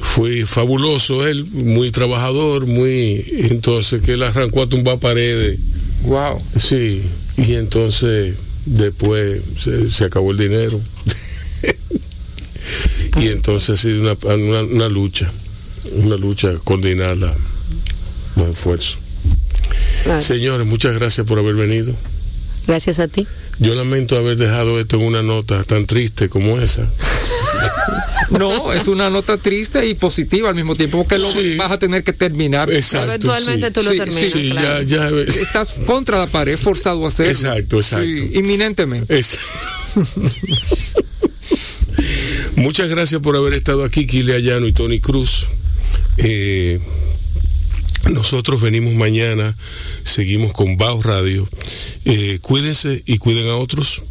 fue fabuloso él, muy trabajador, muy entonces que él arrancó a tumbar paredes. Wow. Sí, y entonces después se, acabó el dinero. Y entonces ha sido una, una, lucha, una lucha coordinar los esfuerzos. Señores, muchas gracias por haber venido. Gracias a ti. Yo lamento haber dejado esto en una nota tan triste como esa. No, es una nota triste y positiva al mismo tiempo, porque lo vas a tener que terminar. Exacto, Eventualmente tú lo terminas. ya, Estás contra la pared, forzado a hacerlo. Exacto, exacto. inminentemente. Muchas gracias por haber estado aquí, Kile Ayano y Tony Cruz. Eh, Nosotros venimos mañana, seguimos con Bajo Radio. Eh, cuídense y cuiden a otros.